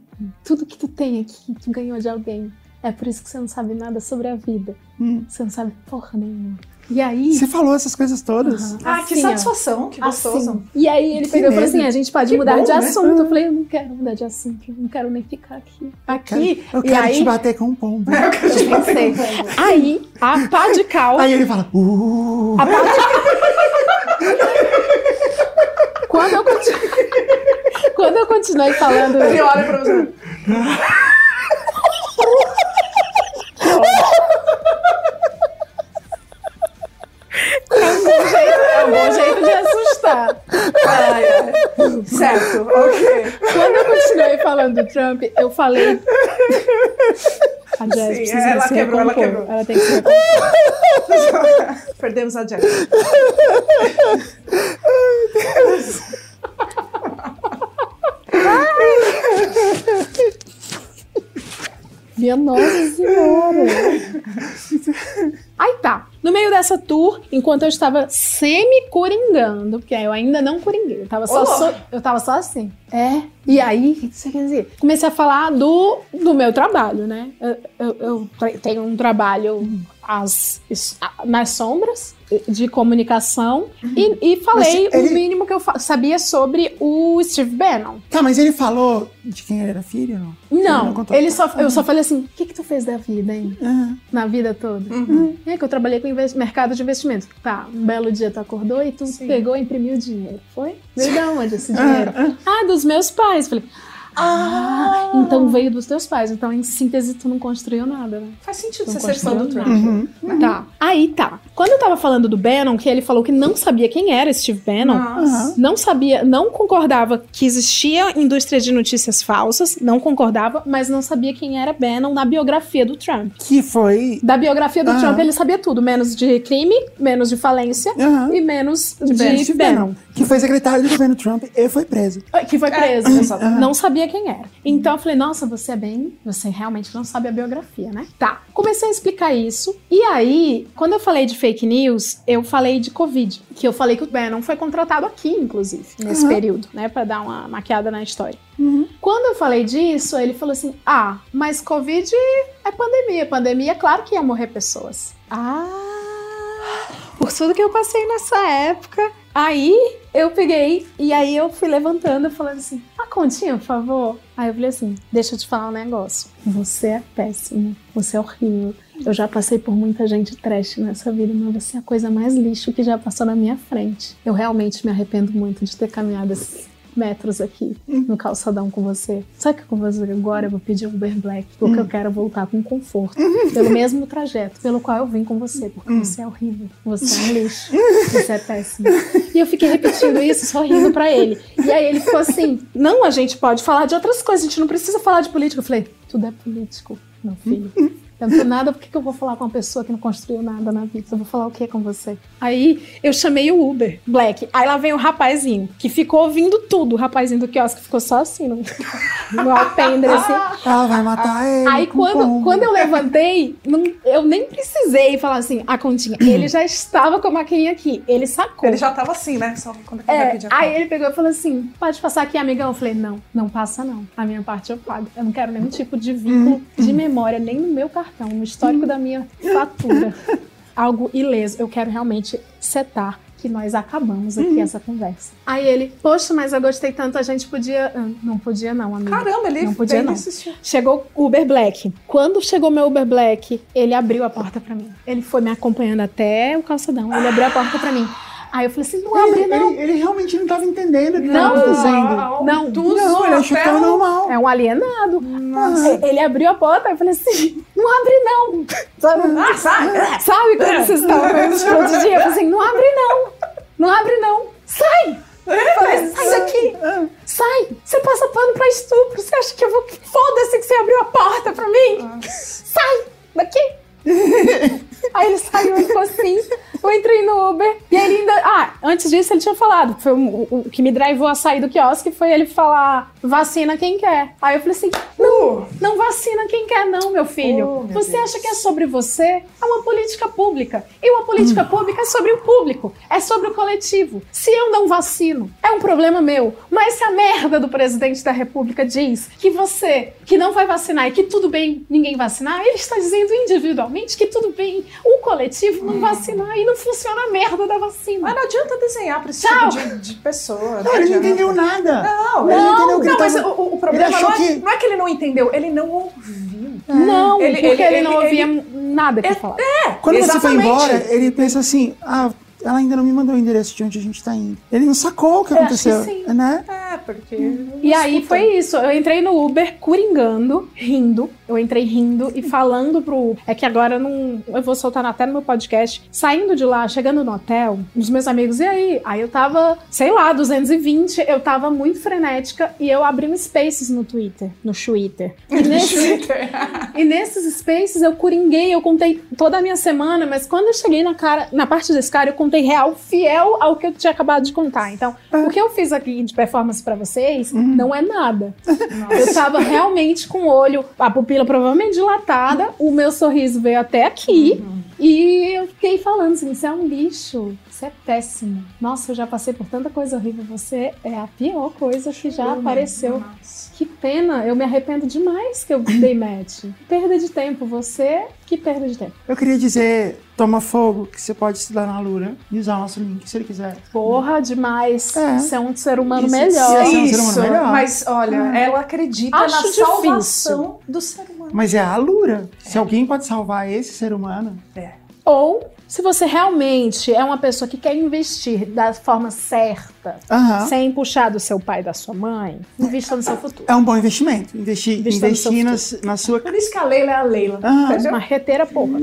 Tudo que tu tem aqui, tu ganhou de alguém. É por isso que você não sabe nada sobre a vida. Hum. Você não sabe porra nenhuma. E aí... Você falou essas coisas todas. Aham. Ah, que Assim, ó. satisfação, que gostoso. Assim. E aí ele Que pegou e falou assim: a gente pode Que mudar bom, de né? assunto. Eu falei, eu não quero mudar de assunto, eu não quero nem ficar aqui. Aqui. Eu e quero aí, te bater com um pombo. Eu quero te eu bater pensei, com pombo. aí, a pá de cal. Aí ele fala, uh, A pá de... Eu. Quando eu continuei falando. Ele olha pra você. É um bom jeito, é um bom jeito assustar. Ai, ai. Certo, ok. Quando eu continuei falando do Trump, eu falei. A Jess Sim, precisa ela se quebrou, ela recompor. quebrou. Ela tem que se recompor. Perdemos a Jack. Minha Nossa Senhora! Aí tá. No meio dessa tour, enquanto eu estava semi-coringando, porque eu ainda não coringuei, eu tava só, so- eu tava só assim. É. E aí, o que você quer dizer? Comecei a falar do, do meu trabalho, né? Eu, eu- eu tenho um trabalho as, nas sombras de comunicação e, e falei ele- o mínimo que eu sabia sobre o Steve Bannon. Tá, mas ele falou de quem ele era filho, não? Não, não contou. ele só, eu só falei assim: o que, que tu fez da vida, hein? Ah, Na vida toda. É que eu trabalhei com mercado de investimento. Tá, um belo dia tu acordou e tu pegou e imprimiu dinheiro. Foi? Veio da onde esse dinheiro? ah, dos meus pais. Falei, ah, então veio dos teus pais. Então, em síntese, tu não construiu nada, né? Faz sentido Não ser ser fã do Trump. uhum. Tá. Aí tá. Quando eu tava falando do Bannon, que ele falou que não sabia quem era Steve Bannon, Nossa. não sabia, não concordava que existia indústria de notícias falsas, não concordava, mas não sabia quem era Bannon na biografia do Trump. Que foi. Da biografia do. Trump ele sabia tudo, menos de crime, menos de falência e menos de, Steve Bannon. Bannon, que foi secretário do governo Trump e foi preso. Que foi preso. exato. Não sabia quem era. Então eu falei, nossa, você é bem. Você realmente não sabe a biografia, né? Tá. Comecei a explicar isso. E aí, quando eu falei de fake news, eu falei de Covid. Que eu falei que o Bannon foi contratado aqui, inclusive, nesse Aham. período, né? Pra dar uma maquiada na história. Quando eu falei disso, ele falou assim: ah, mas Covid é pandemia. Pandemia, claro que ia morrer pessoas. Ah, por tudo que eu passei nessa época. Aí eu peguei e aí eu fui levantando falando assim: a continha, por favor. Aí eu falei assim: deixa eu te falar um negócio. Você é péssimo, você é horrível. Eu já passei por muita gente trash nessa vida, mas você é a coisa mais lixo que já passou na minha frente. Eu realmente me arrependo muito de ter caminhado esses metros aqui no calçadão com você. Sabe o que eu vou fazer agora? Eu vou pedir um Uber Black, porque eu quero voltar com conforto. Pelo mesmo trajeto pelo qual eu vim com você, porque você é horrível, você é um lixo, você é péssimo. E eu fiquei repetindo isso, sorrindo pra ele. E aí ele ficou assim: não, a gente pode falar de outras coisas, a gente não precisa falar de política. Eu falei: tudo é político, meu filho. Eu não tenho nada, por que que eu vou falar com uma pessoa que não construiu nada na vida? Eu vou falar o que com você? Aí eu chamei o Uber Black. Aí lá vem o rapazinho, que ficou ouvindo tudo. O rapazinho do quiosque ficou só assim, no, no alpendre, assim. Ela vai matar ele. Aí quando, quando eu levantei, não- eu nem precisei falar assim, a continha. Ele já estava com a maquininha aqui. Ele sacou. Ele já tava assim, né? Só quando É, pedir a aí ele pegou e falou assim: pode passar aqui, amigão? Eu falei: não, não passa não. A minha parte eu pago. Eu não quero nenhum tipo de vínculo de memória, nem no meu cartão, no histórico da minha fatura. Algo ileso. Eu quero realmente setar que nós acabamos aqui essa conversa. Aí ele, poxa, mas eu gostei tanto, a gente podia. Ah, Não podia, não, amigo. Caramba, ele Não podia, não. assistir. Chegou o Uber Black. Quando chegou meu Uber Black, ele abriu a porta pra mim. Ele foi me acompanhando até o calçadão. Ele abriu a porta pra mim. Aí eu falei assim: não abre, Ele, não. ele- ele realmente não tava entendendo o que Não. tava acontecendo. Não. Tudo Não, ele achou que normal. É um alienado. Nossa. Ele abriu a porta, eu falei assim: não abre, não. Sabe, Ah, sai! Sabe quando vocês estavam vendo os outro dia? Eu falei assim: não abre, não. Não abre, não. Sai! Eu falei, sai daqui! Sai! Você passa pano pra estupro. Você acha que eu vou. Foda-se que você abriu a porta pra mim! Sai! Daqui! Aí ele saiu e ficou assim. Eu entrei no Uber. E ele ainda. Ah, antes disso ele tinha falado. Foi o, o- que me drivou a sair do quiosque foi ele falar: vacina quem quer. Aí eu falei assim: não, não vacina quem quer, não, meu filho. Oh, meu você Deus. acha que é sobre você? É uma política pública. E uma política pública é sobre o público. É sobre o coletivo. Se eu não vacino, é um problema meu. Mas se a merda do presidente da república diz que você que não vai vacinar e que tudo bem ninguém vacinar, ele está dizendo individualmente que tudo bem o coletivo não vacinar e não funciona a merda da vacina. Mas não adianta desenhar pra esse Tchau. tipo de, de pessoa. Não, ele não entendeu nada. Não, Ele não não, entendeu que não, ele mas o, o problema não é, que- não é que ele não entendeu, ele não ouviu. Não, Ele- porque ele, ele- não ele- ouvia nada que eu falava. Quando você foi Exatamente. embora, ele pensa assim: ah, ela ainda não me mandou o endereço de onde a gente tá indo. Ele não sacou o que que aconteceu, sim. né? É, porque. E aí foi isso. Eu entrei no Uber coringando, rindo. Eu entrei rindo e falando pro. É que agora eu não. Eu vou soltar até no meu podcast. Saindo de lá, chegando no hotel, os meus amigos, e aí? Aí eu tava, sei lá, 220. Eu tava muito frenética e eu abri um Spaces no Twitter, no Twitter. E nesse, e nesses Spaces eu coringuei, eu contei toda a minha semana, mas quando eu cheguei na cara, na parte desse cara, eu contei real, fiel ao que eu tinha acabado de contar. Então, o que eu fiz aqui de performance pra vocês não é nada. Eu tava realmente com o olho, a pupila provavelmente dilatada, o meu sorriso veio até aqui. E eu fiquei falando assim: você é um lixo, você é péssimo. Nossa, eu já passei por tanta coisa horrível. Você é a pior coisa que já apareceu. Que pena, eu me arrependo demais que eu dei match. Perda de tempo, você, que perda de tempo. Eu queria dizer, toma fogo, que você pode estudar na Lura e usar o nosso link se ele quiser. Porra, demais. É. Você é um ser humano Isso, melhor. isso. ser um ser Isso, humano melhor. mas olha, ela acredita Acho na difícil. salvação do ser humano. Mas é a Lura. Se alguém pode salvar esse ser humano, É. Ou, se você realmente é uma pessoa que quer investir da forma certa, aham, sem puxar do seu pai e da sua mãe, invista no seu futuro. é um bom investimento. Investir, Invista no seu na, na sua. Por isso que a Leila é a Leila. Aham. entendeu? Marreteira, porra.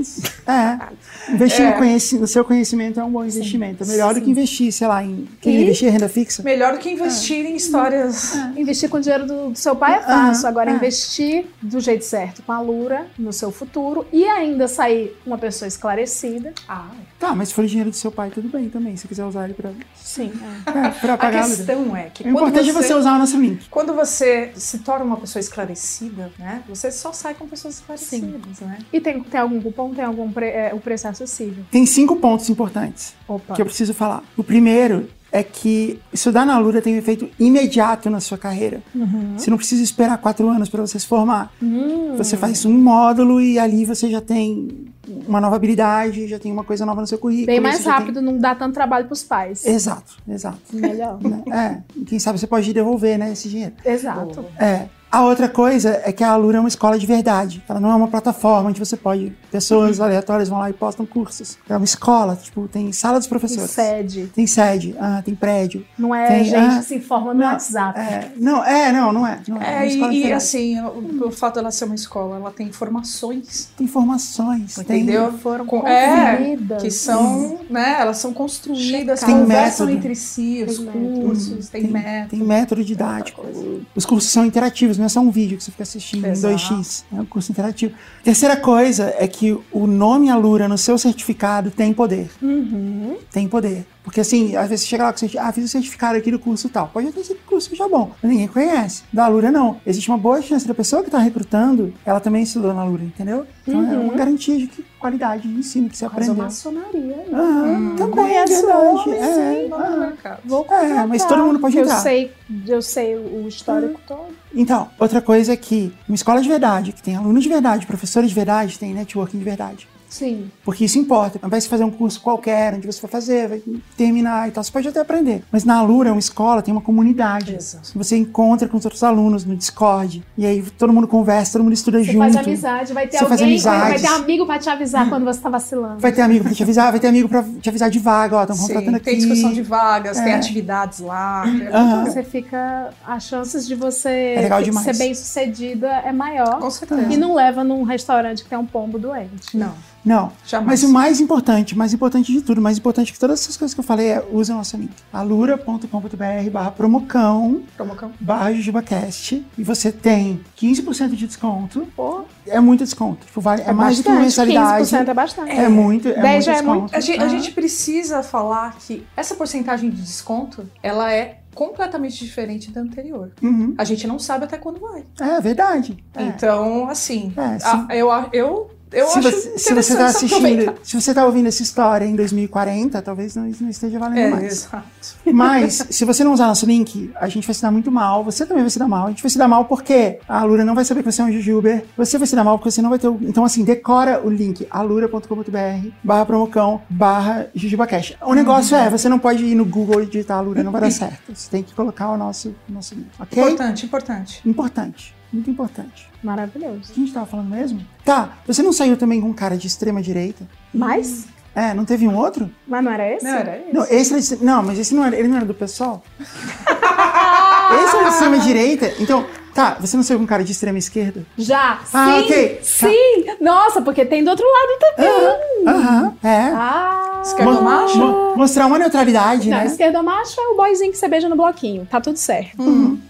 É. Investir É. No, conheci- no seu conhecimento é um bom investimento. É melhor do que investir, sei lá, em. Quem E- investir em renda fixa? Melhor do que investir em histórias. Investir com o dinheiro do, do seu pai é fácil. Aham, Agora, é. investir do jeito certo, com a Lura, no seu futuro, e ainda sair uma pessoa esclarecida. Ah, Tá, mas se for dinheiro do seu pai, tudo bem também. Se quiser usar ele pra, Sim. é, pra a pagar a questão é que O importante é você usar o nosso link. Quando você se torna uma pessoa esclarecida, né? Você só sai com pessoas esclarecidas, né? E tem, tem algum cupom? Tem algum pre, é, o preço é acessível? Tem cinco pontos importantes Opa. que eu preciso falar. O primeiro é que estudar na Lura tem um efeito imediato na sua carreira. Uhum. Você não precisa esperar quatro anos para você se formar. Hum. Você faz um módulo e ali você já tem uma nova habilidade, já tem uma coisa nova no seu currículo. Bem mais já tem- rápido, não dá tanto trabalho pros pais. Exato, exato. Melhor. Né? É, quem sabe você pode devolver, né, esse dinheiro. Exato. É. A outra coisa é que a Alura é uma escola de verdade. Ela não é uma plataforma onde você pode. Pessoas aleatórias vão lá e postam cursos. É uma escola, tipo, tem sala dos Tem professores. sede. Tem sede, ah, tem prédio. Não é Tem, gente ah, que se informa no não, WhatsApp. É, não, é, não, não é. Não é, É, uma escola e, e assim, o, pelo fato dela ser uma escola, ela tem informações, Tem informações, tem. entendeu? Foram Com- é, conferidas. que são, né, elas são construídas, Tem conversam método. entre si, os Tem cursos, tem, Tem, método. tem método didático. Os cursos são interativos, não é só um vídeo que você fica assistindo Exato. em 2x. É um curso interativo. Terceira coisa é que o nome Alura no seu certificado tem poder. Uhum. Tem poder. Porque assim, às vezes você chega lá com certificado, ah, fiz o certificado aqui do curso tal. Pode até ser que o curso seja bom, mas ninguém conhece. Da Alura não. Existe uma boa chance da pessoa que está recrutando, ela também estudou na Alura, entendeu? Então é uma garantia de que qualidade de ensino que você Quase aprendeu. maçonaria. né? Ah, também é verdade. nome, é, Sim, mercado. Vou É, mas todo mundo pode eu entrar. Sei, eu sei o histórico todo. Então, outra coisa é que uma escola de verdade, que tem alunos de verdade, professores de verdade, tem networking de verdade. Sim. Porque isso importa. Ao invés de fazer um curso qualquer, onde você vai fazer, vai terminar e tal, você pode até aprender. Mas na Alura é uma escola, tem uma comunidade. Exato. Você encontra com os outros alunos no Discord. E aí todo mundo conversa, todo mundo estuda Você junto. faz amizade, vai ter Você faz alguém, vai, vai ter amigo pra te avisar quando você tá vacilando. Vai ter amigo pra te avisar, vai ter amigo pra te avisar de vaga, ó, estão contratando aqui. tem discussão de vagas, tem É. atividades lá. é. Você fica. As chances de você É ser bem sucedida é maior. Com certeza. E não leva num restaurante que tem um pombo doente. Não, Não. jamais. Mas o mais importante, o mais importante de tudo, mais importante que todas essas coisas que eu falei é usa o nosso link. alura.com.br barra promocão Promocão. barra JujubaCast e você tem 15% de desconto. Pô, É muito desconto. Tipo, vale, é, mais do que uma mensalidade. 15% é bastante. É muito, é 10 muito já é desconto. muito. A gente, a Ah. gente precisa falar que essa porcentagem de desconto, ela é completamente diferente da anterior. Uhum. A gente não sabe até quando vai. É verdade. É. Então, assim, É, a- eu, eu, eu se acho você, se você tá assistindo, aproveitar. se você tá ouvindo essa história em 2040, talvez não, não esteja valendo É, mais. exato. Mas, se você não usar nosso link, a gente vai se dar muito mal. Você também vai se dar mal. A gente vai se dar mal porque a Alura não vai saber que você é um Jujuber. Você vai se dar mal porque você não vai ter o... Então, assim, decora o link alura.com.br barra promocão barra JujubaCast. O negócio é, você não pode ir no Google e digitar Alura, não vai dar certo. Você tem que colocar o nosso, nosso link, ok? Importante, importante. Importante. Muito importante. Maravilhoso. O que a gente tava falando mesmo? Tá, você não saiu também com um cara de extrema direita? Mas? É, não teve um outro? Mas não era esse? Não, era isso. Não, esse era de, não, mas esse não era, ele não era do pessoal? esse era de extrema direita? Então, tá, você não saiu com um cara de extrema esquerda? Já. Ah, sim. ok. Tá. Sim. Nossa, porque tem do outro lado também. Aham, é. Ah. Esquerdo macho? Mo- mostrar uma neutralidade, Não, né? esquerdo macho é o boyzinho que você beija no bloquinho. Tá tudo certo.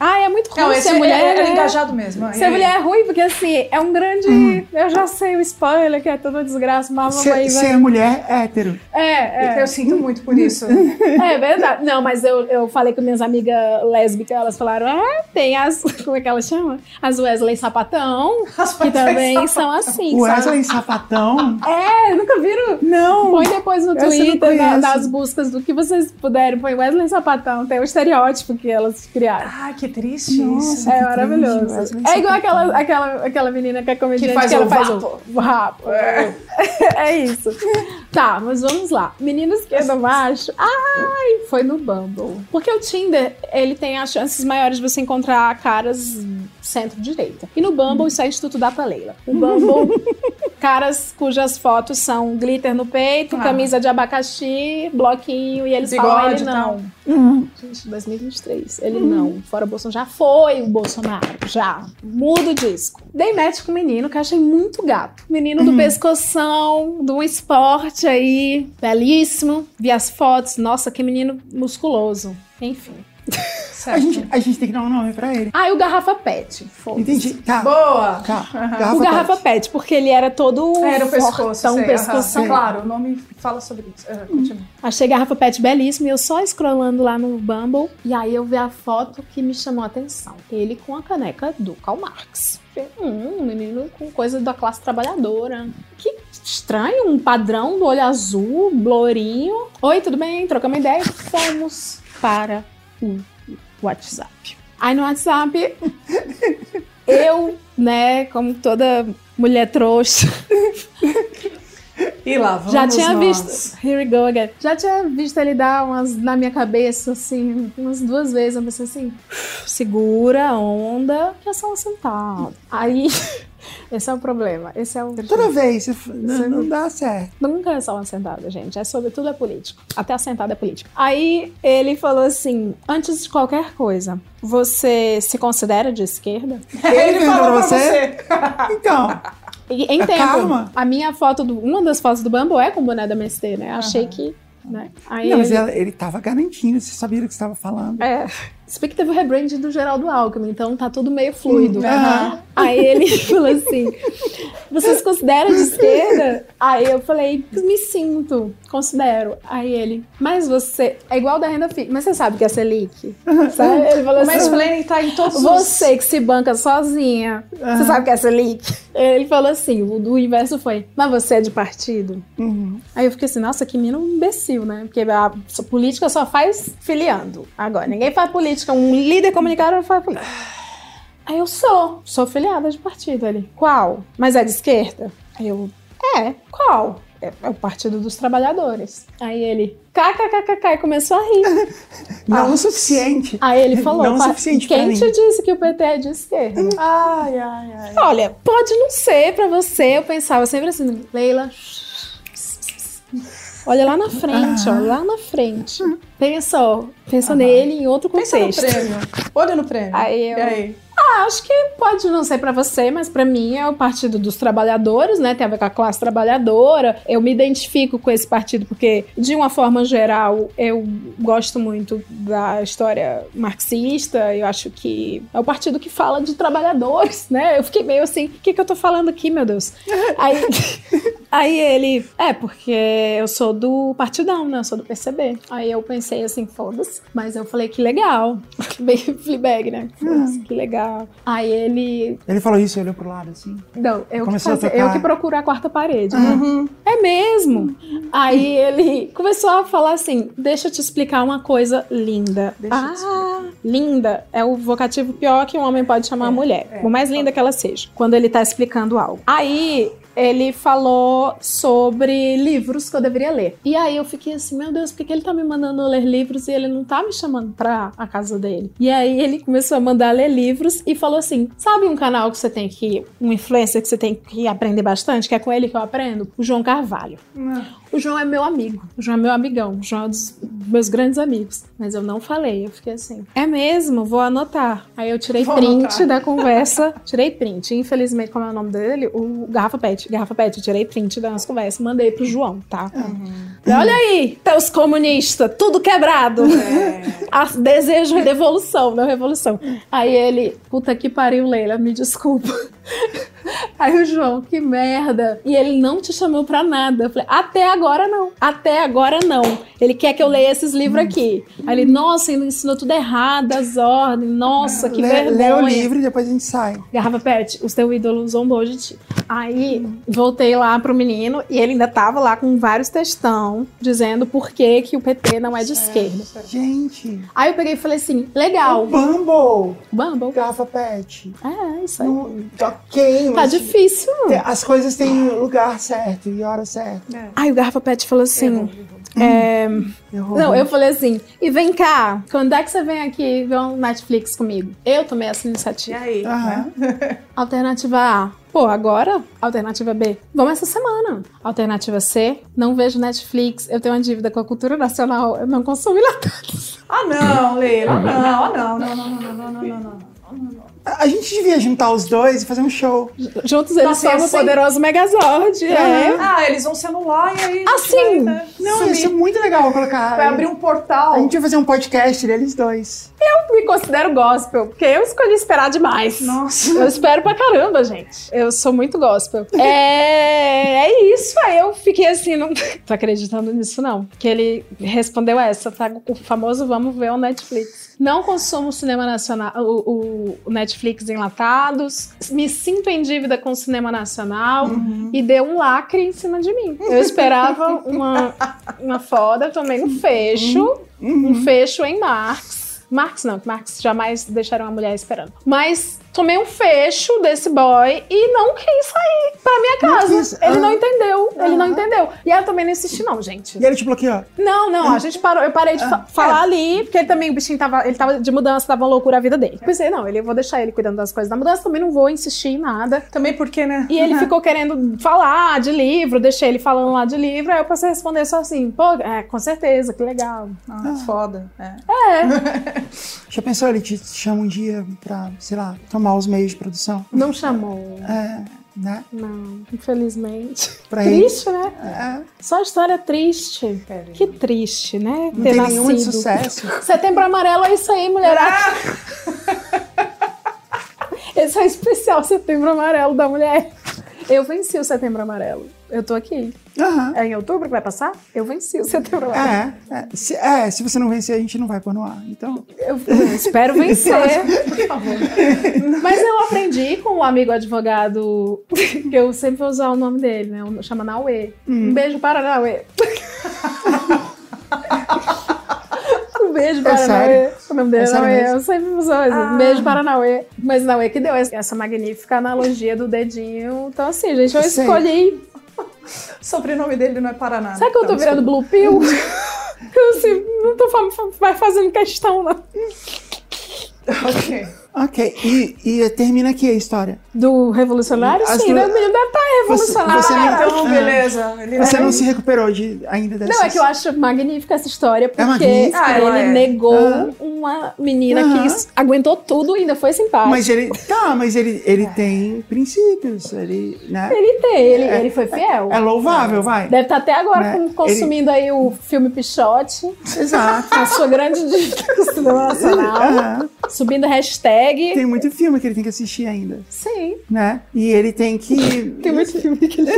Ah, é muito ruim Não, ser esse é, mulher. é, é né? engajado mesmo. Ser É- mulher é ruim, porque assim, é um grande. Eu já sei o spoiler, que é toda desgraça, mas Ser, vai. ser mulher hétero. É, é. Eu sinto muito por isso. É verdade. Não, mas eu, eu falei com minhas amigas lésbicas, elas falaram: ah, tem as. Como é que elas ela chama? As Wesley Sapatão, As que também são assim. Sabe? Wesley Sapatão? É, nunca viram? Não! Põe depois no Essa Twitter, conheço. nas buscas do que vocês puderem. Põe Wesley Sapatão, tem o estereótipo que elas criaram. Ah, que triste Nossa. isso. É que maravilhoso. triste, Wesley É igual Sapatão. aquela, aquela, aquela menina que é comediante Que faz ela o faz vapo. o vapo. É. isso. Tá, mas vamos lá. Menino esquerdo macho. Ai, foi no Bumble. Porque o Tinder, ele tem as chances maiores de você encontrar caras centro-direita. E no Bumble, isso é Instituto Data Leila. O Bumble, caras cujas fotos são glitter no peito, Ah. camisa de abacaxi, bloquinho, e eles falam Bigode ele e não. tal. Hum, Gente, 2023. Ele não. Fora o Bolsonaro. Já foi o Bolsonaro. Já. Muda o disco. Dei match com um menino que eu achei muito gato. Menino do pescoção, de um esporte aí. Belíssimo. Vi as fotos. Nossa, que menino musculoso. Enfim. A, gente, a gente tem que dar um nome pra ele. Ah, e o Garrafa Pet. Entendi. Tá. Boa! Tá. O Garrafa Pet, porque ele era todo Era o pescoço. fortão, sei, pescoção. Claro, o nome fala sobre isso. Ah, continua. Achei Garrafa Pet belíssimo e eu só scrollando lá no Bumble. E aí eu vi a foto que me chamou a atenção. Ele com a caneca do Karl Marx. Hum, um menino com coisa da classe trabalhadora. Que estranho, um padrão do olho azul, lourinho. Oi, tudo bem? Trocamos ideia e fomos para o WhatsApp. Aí no WhatsApp, eu, né, como toda mulher trouxa, E lá, vamos já tinha nós. visto. Here we go again. Já tinha visto ele dar umas na minha cabeça, assim, umas duas vezes. Eu pensei assim: segura a onda, que é só um sentado. Aí. Esse é o problema. Esse é o. Toda vez, você não, não dá certo. Nunca é só uma sentada, gente. É sobre tudo é político. Até a sentada é política. Aí ele falou assim: antes de qualquer coisa, você se considera de esquerda? Ele perguntou falou pra pra você? Então, E, em É tempo, karma. a minha foto do. Uma das fotos do Bumble é com o boné da MST, né? Achei que. Né? Aí não, mas ele- ele tava garantindo, você sabia do que você tava falando. É. Se bem que teve o rebranding do Geraldo Alckmin, então tá tudo meio fluido. Hum, aham. Aí ele falou assim: Você se considera de esquerda? Aí eu falei, me sinto, considero. Aí ele, mas você. É igual da renda fixa, mas você sabe que é Selic? Sabe? Ele falou O assim. mansplaining tá em todos os... Você que se banca sozinha, você sabe que é Selic? Ele falou assim: o do inverso foi, mas você é de partido? Uhum. Aí eu fiquei assim, nossa, que menino imbecil, né? Porque a política só faz filiando. Agora, ninguém faz política. Um líder comunicador faz política. Aí eu sou, sou filiada de partido ali. Qual? Mas é de esquerda? Aí eu, é, qual? É, é o Partido dos Trabalhadores. Aí ele, kkkk, e começou a rir. Não o suficiente. Aí ele falou, Não o "Pa- suficiente quem mim." te disse que o PT é de esquerda? Ai, ai, ai. Olha, pode não ser pra você. Eu pensava sempre assim, Leila. Olha lá na frente, olha lá na frente. Pensa, ó, pensa nele em outro Pensa no contexto. prêmio. Olha no prêmio. Aí eu- E aí? Ah, acho que pode não ser pra você, mas pra mim é o Partido dos Trabalhadores, né? Tem a ver com a classe trabalhadora. Eu me identifico com esse partido porque, de uma forma geral, eu gosto muito da história marxista. Eu acho que é o partido que fala de trabalhadores, né? Eu fiquei meio assim, o que, que eu tô falando aqui, meu Deus? Aí, aí ele, é, porque eu sou do partidão, né? Eu sou do PCB. Aí eu pensei assim, foda-se. Mas eu falei, que legal. Meio Fleabag, né? Foda-se, que legal. Aí ele. Ele falou isso, olhou pro lado assim. Não, eu que, Começou tocar. eu que procuro a quarta parede. né? Uhum. É mesmo. Aí ele começou a falar assim: deixa eu te explicar uma coisa linda. Deixa eu te ah, linda é o vocativo pior que um homem pode chamar a mulher. é. Por mais linda que ela seja. Quando ele tá explicando algo. Aí. Ele falou sobre livros que eu deveria ler. E aí eu fiquei assim, meu Deus, por que, ele tá me mandando ler livros e ele não tá me chamando pra a casa dele? E aí ele começou a mandar ler livros e falou assim: sabe um canal que você tem que. um influencer que você tem que aprender bastante, que é com ele que eu aprendo? O João Carvalho. O João é meu amigo. O João é meu amigão. O João é um dos meus grandes amigos. Mas eu não falei. Eu fiquei assim. É mesmo? Vou anotar. Aí eu tirei Vou print anotar. da conversa. Tirei print. Infelizmente, como é o nome dele? O Garrafa Pet. Garrafa pet, eu tirei print da nossa conversa, mandei pro João, tá? Olha aí, teus comunistas, tudo quebrado. A- desejo devolução, não revolução. Aí ele, puta que pariu, Leila, me desculpa. Aí o João, que merda. E ele não te chamou pra nada. Eu falei, até agora não. Até agora não. Ele quer que eu leia esses livros aqui. Aí ele, nossa, ele ensinou tudo errado, as ordens. Nossa, que lê, vergonha. lê o livro e depois a gente sai. Garrafa Pet, o seu ídolo zombou de ti. Aí voltei lá pro menino e ele ainda tava lá com vários textão dizendo por que, que o PT não é de esquerda. Gente, Aí eu peguei e falei assim: o legal, Bumble, Bumble. garrafa pet. É, isso aí. Não, ok, Tá mas difícil. as coisas têm lugar certo e hora certa. Aí o Garrafa Pet falou assim: é... Não, eu falei assim, e vem cá, quando é que você vem aqui ver um Netflix comigo? Eu tomei essa iniciativa. E aí? Uhum. Alternativa A, pô, agora, alternativa B, vamos essa semana. Alternativa C, não vejo Netflix, eu tenho uma dívida com a cultura nacional, eu não consumo latas. Ah não, Leila, ah não, ah não, não, não, não, não, não, não, não. A gente devia juntar os dois e fazer um show. Juntos eles Nossa, formam o assim- poderoso Megazord, é. Ah, eles vão se anular e aí. Assim, vai, né, Não, sumir. ia ser muito legal colocar. Vai abrir um portal. A gente vai fazer um podcast deles dois. Eu me considero gospel, porque eu escolhi esperar demais. Nossa. Eu espero pra caramba, gente. Eu sou muito gospel. É, é isso. Aí eu fiquei assim, não tô acreditando nisso, não. Que ele respondeu essa, tá? O famoso vamos ver o Netflix. Não consumo o cinema nacional, o, o- o Netflix enlatados. Me sinto em dívida com o cinema nacional e deu um lacre em cima de mim. Eu esperava uma, uma foda, tomei um fecho, um fecho em Marx. Marx não, que Marx jamais deixaram uma mulher esperando. Mas tomei um fecho desse boy e não quis sair pra minha Não casa. quis. Ele Ah. não entendeu, ele não Ah. entendeu. E eu também não insisti não, gente. E ele te bloqueou. Não, não, a gente parou, eu parei de fa- falar ali, porque ele também, o bichinho tava, ele tava de mudança, tava uma loucura a vida dele. Pensei, não, ele, eu vou deixar ele cuidando das coisas da mudança, também não vou insistir em nada. Também porque, né? E ele ficou querendo falar de livro, deixei ele falando lá de livro, aí eu passei a responder só assim, pô, é, com certeza, que legal. Ah, foda. É. Já pensou, ele te chama um dia pra, sei lá, tomar os meios de produção? Não chamou. É, né? Não, infelizmente. Pra ele. Triste, né? É, Só história triste. Que triste, né? não Ter tem nenhuma de nascido. sucesso. Setembro amarelo é isso aí, mulherada. Esse é o especial Setembro Amarelo da mulher. Eu venci o Setembro Amarelo. Eu tô aqui. Aham. É em outubro que vai passar? Eu venci o Setembro Amarelo. É, é. Se, é, se você não vencer, a gente não vai pôr no ar. Então, Eu, eu espero vencer. Mas eu aprendi com um amigo advogado, que eu sempre vou usar o nome dele, né? Chama Naue. Um beijo para Naue. beijo para sério? Naue. O nome dele É é mesmo? Eu sempre uso isso. Um beijo para Naue. Mas Naue que deu essa magnífica analogia do dedinho. Então, assim, gente, eu Sei. escolhi. O sobrenome dele não é Paraná. Sabe que eu tô Então, virando Blue Pill? Eu assim, não tô fa- fazendo questão, não. Ok. Ok. E, e termina aqui a história. Do revolucionário? As Sim, menino deve estar revolucionário. você não- Então, Ah. beleza. Ele Você é- não se recuperou de, ainda dessa. Não, é que eu acho magnífica essa história, porque magnífica. Ah, ele é. negou Aham. uma menina que s- aguentou tudo e ainda foi simpática. Mas ele. Tá, mas ele, ele tem princípios. Ele, né? Ele tem, ele, ele foi fiel. É louvável, vai. Deve estar até agora Né? com- consumindo aí o filme Pichote, Exato. a sua grande cinema nacional, Aham. Subindo hashtag. Tem muito filme que ele tem que assistir ainda, Sim, né? E ele tem que. tem muito filme que ele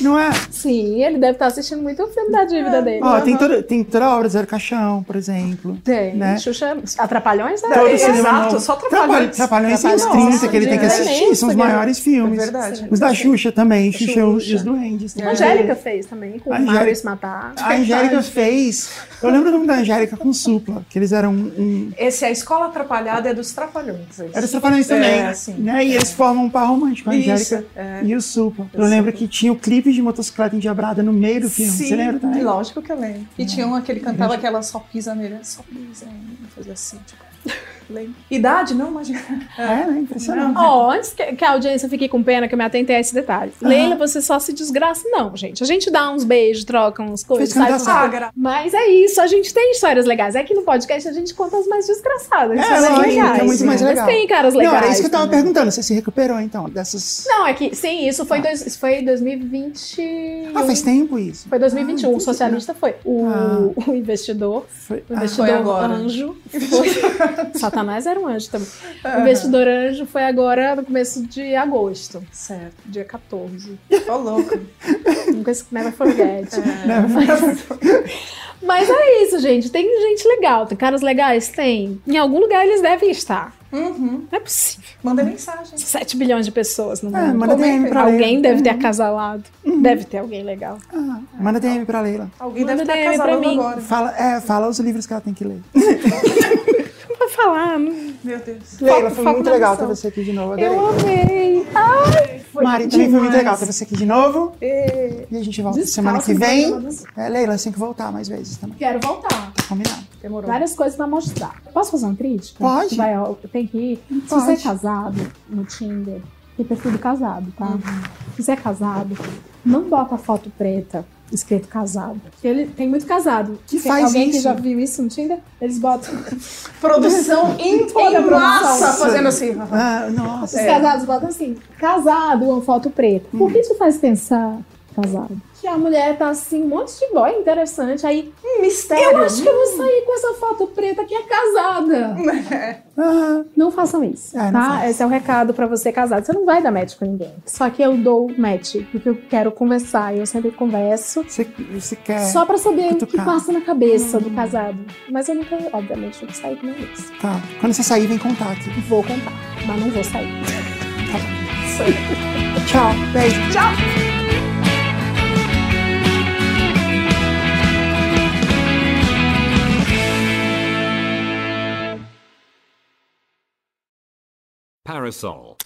Não é? Sim, ele deve estar assistindo muito o filme da dívida dele. Ó, tem toda, tem toda a obra Zero Caixão, por exemplo. Tem. né? Xuxa Atrapalhões, né? Todo É, exato, só Trapalhões. Trapalhões. Trapalhões tem os Trapalhões, 30 que ele tem que assistir, são os maiores filmes. É verdade. Os da Xuxa também, Xuxa, e os- Xuxa. e os Duendes. A Angélica fez também, com o Angélica- Maurício Matar. A Angélica fez. Eu lembro o nome da Angélica com Supla, que eles eram um. Esse é a escola atrapalhada é dos trapalhões. esse. era os Trapalhões também. É, sim. né? E eles formam um par romântico, a Isso, Angélica é. e o Supla. Eu Eu lembro que tinha o clipe de motocicleta endiabrada no meio do filme. Sim, Você lembra também? lógico que eu lembro. E tinha um que ele cantava aquela só pisa nele, só pisa nele, fazia assim, tipo. Lembro. Idade, não, imagina. É, né? Impressionante. Ó, antes que, que a audiência fique com pena, que eu me atentei a esse detalhe. Leila, você só se desgraça. Não, gente. A gente dá uns beijos, troca uns coisas. Sai- certo. Ah, gra- Mas é isso, a gente tem histórias legais. É que no podcast a gente conta as mais desgraçadas. É, histórias lógico, legais. é muito mais Mas legal. tem caras legais. Não, era isso que eu tava também. perguntando. Você se recuperou, então, dessas... Não, é que, sim, isso foi, dois, isso foi 2020. Ah, faz tempo isso. Foi 2021. Ah, o socialista foi. O, Ah. o investidor. Foi... O Ah, investidor Foi agora. anjo. Foi. Satanás era um anjo também. O investidor anjo foi agora no começo de agosto. Certo. Dia 14. Tô louco. Nunca never forget. Não, Mas é isso, gente. Tem gente legal. Tem caras legais? Tem. Em algum lugar eles devem estar. Uhum. Não é possível. Manda mensagem. 7 bilhões de pessoas no É, mundo. manda Comenta DM pra Alguém Leila. deve ter acasalado. Deve ter alguém legal. Ah, manda DM pra Leila. Alguém Manda deve estar DM mim. agora. Fala, é, fala os livros que ela tem que ler. Falar. Meu Deus. Leila, foi muito legal ter você aqui de novo. Eu Adorei. amei. Ai, foi Mari, também foi muito demais. legal ter você aqui de novo. É. E a gente volta Descalça semana que vem. É, Leila, você tem que voltar mais vezes também. Quero voltar. Tá combinado. Demorou. Várias coisas pra mostrar. Posso fazer uma crítica? Pode. Vai, tem que ir. Se Pode. você é casado no Tinder, tem perfil do casado, tá? Uhum. Se você é casado, não bota foto preta escrito casado. Porque Ele tem muito casado. Que Tem faz alguém que isso? já viu isso no Tinder? Eles botam. Produção em, Toda em massa produção. fazendo assim. Ah, nossa. Os casados botam assim, casado, uma foto preta. Por que isso faz pensar casado? Que a mulher tá assim, um monte de boy interessante. Aí, Um mistério. eu acho que eu vou sair com essa foto preta que é casada. Ah, Não façam isso, É, tá? faça. Esse é o recado pra você casado. Você não vai dar match com ninguém. Só que eu dou match, porque eu quero conversar. E eu sempre converso. você, você quer. Só pra saber o que cutucar. passa na cabeça do casado. Mas eu nunca, obviamente, vou sair com ninguém. Tá. Quando você sair, vem contar aqui. Vou contar, mas não vou sair. Tchau. Beijo. Parasol.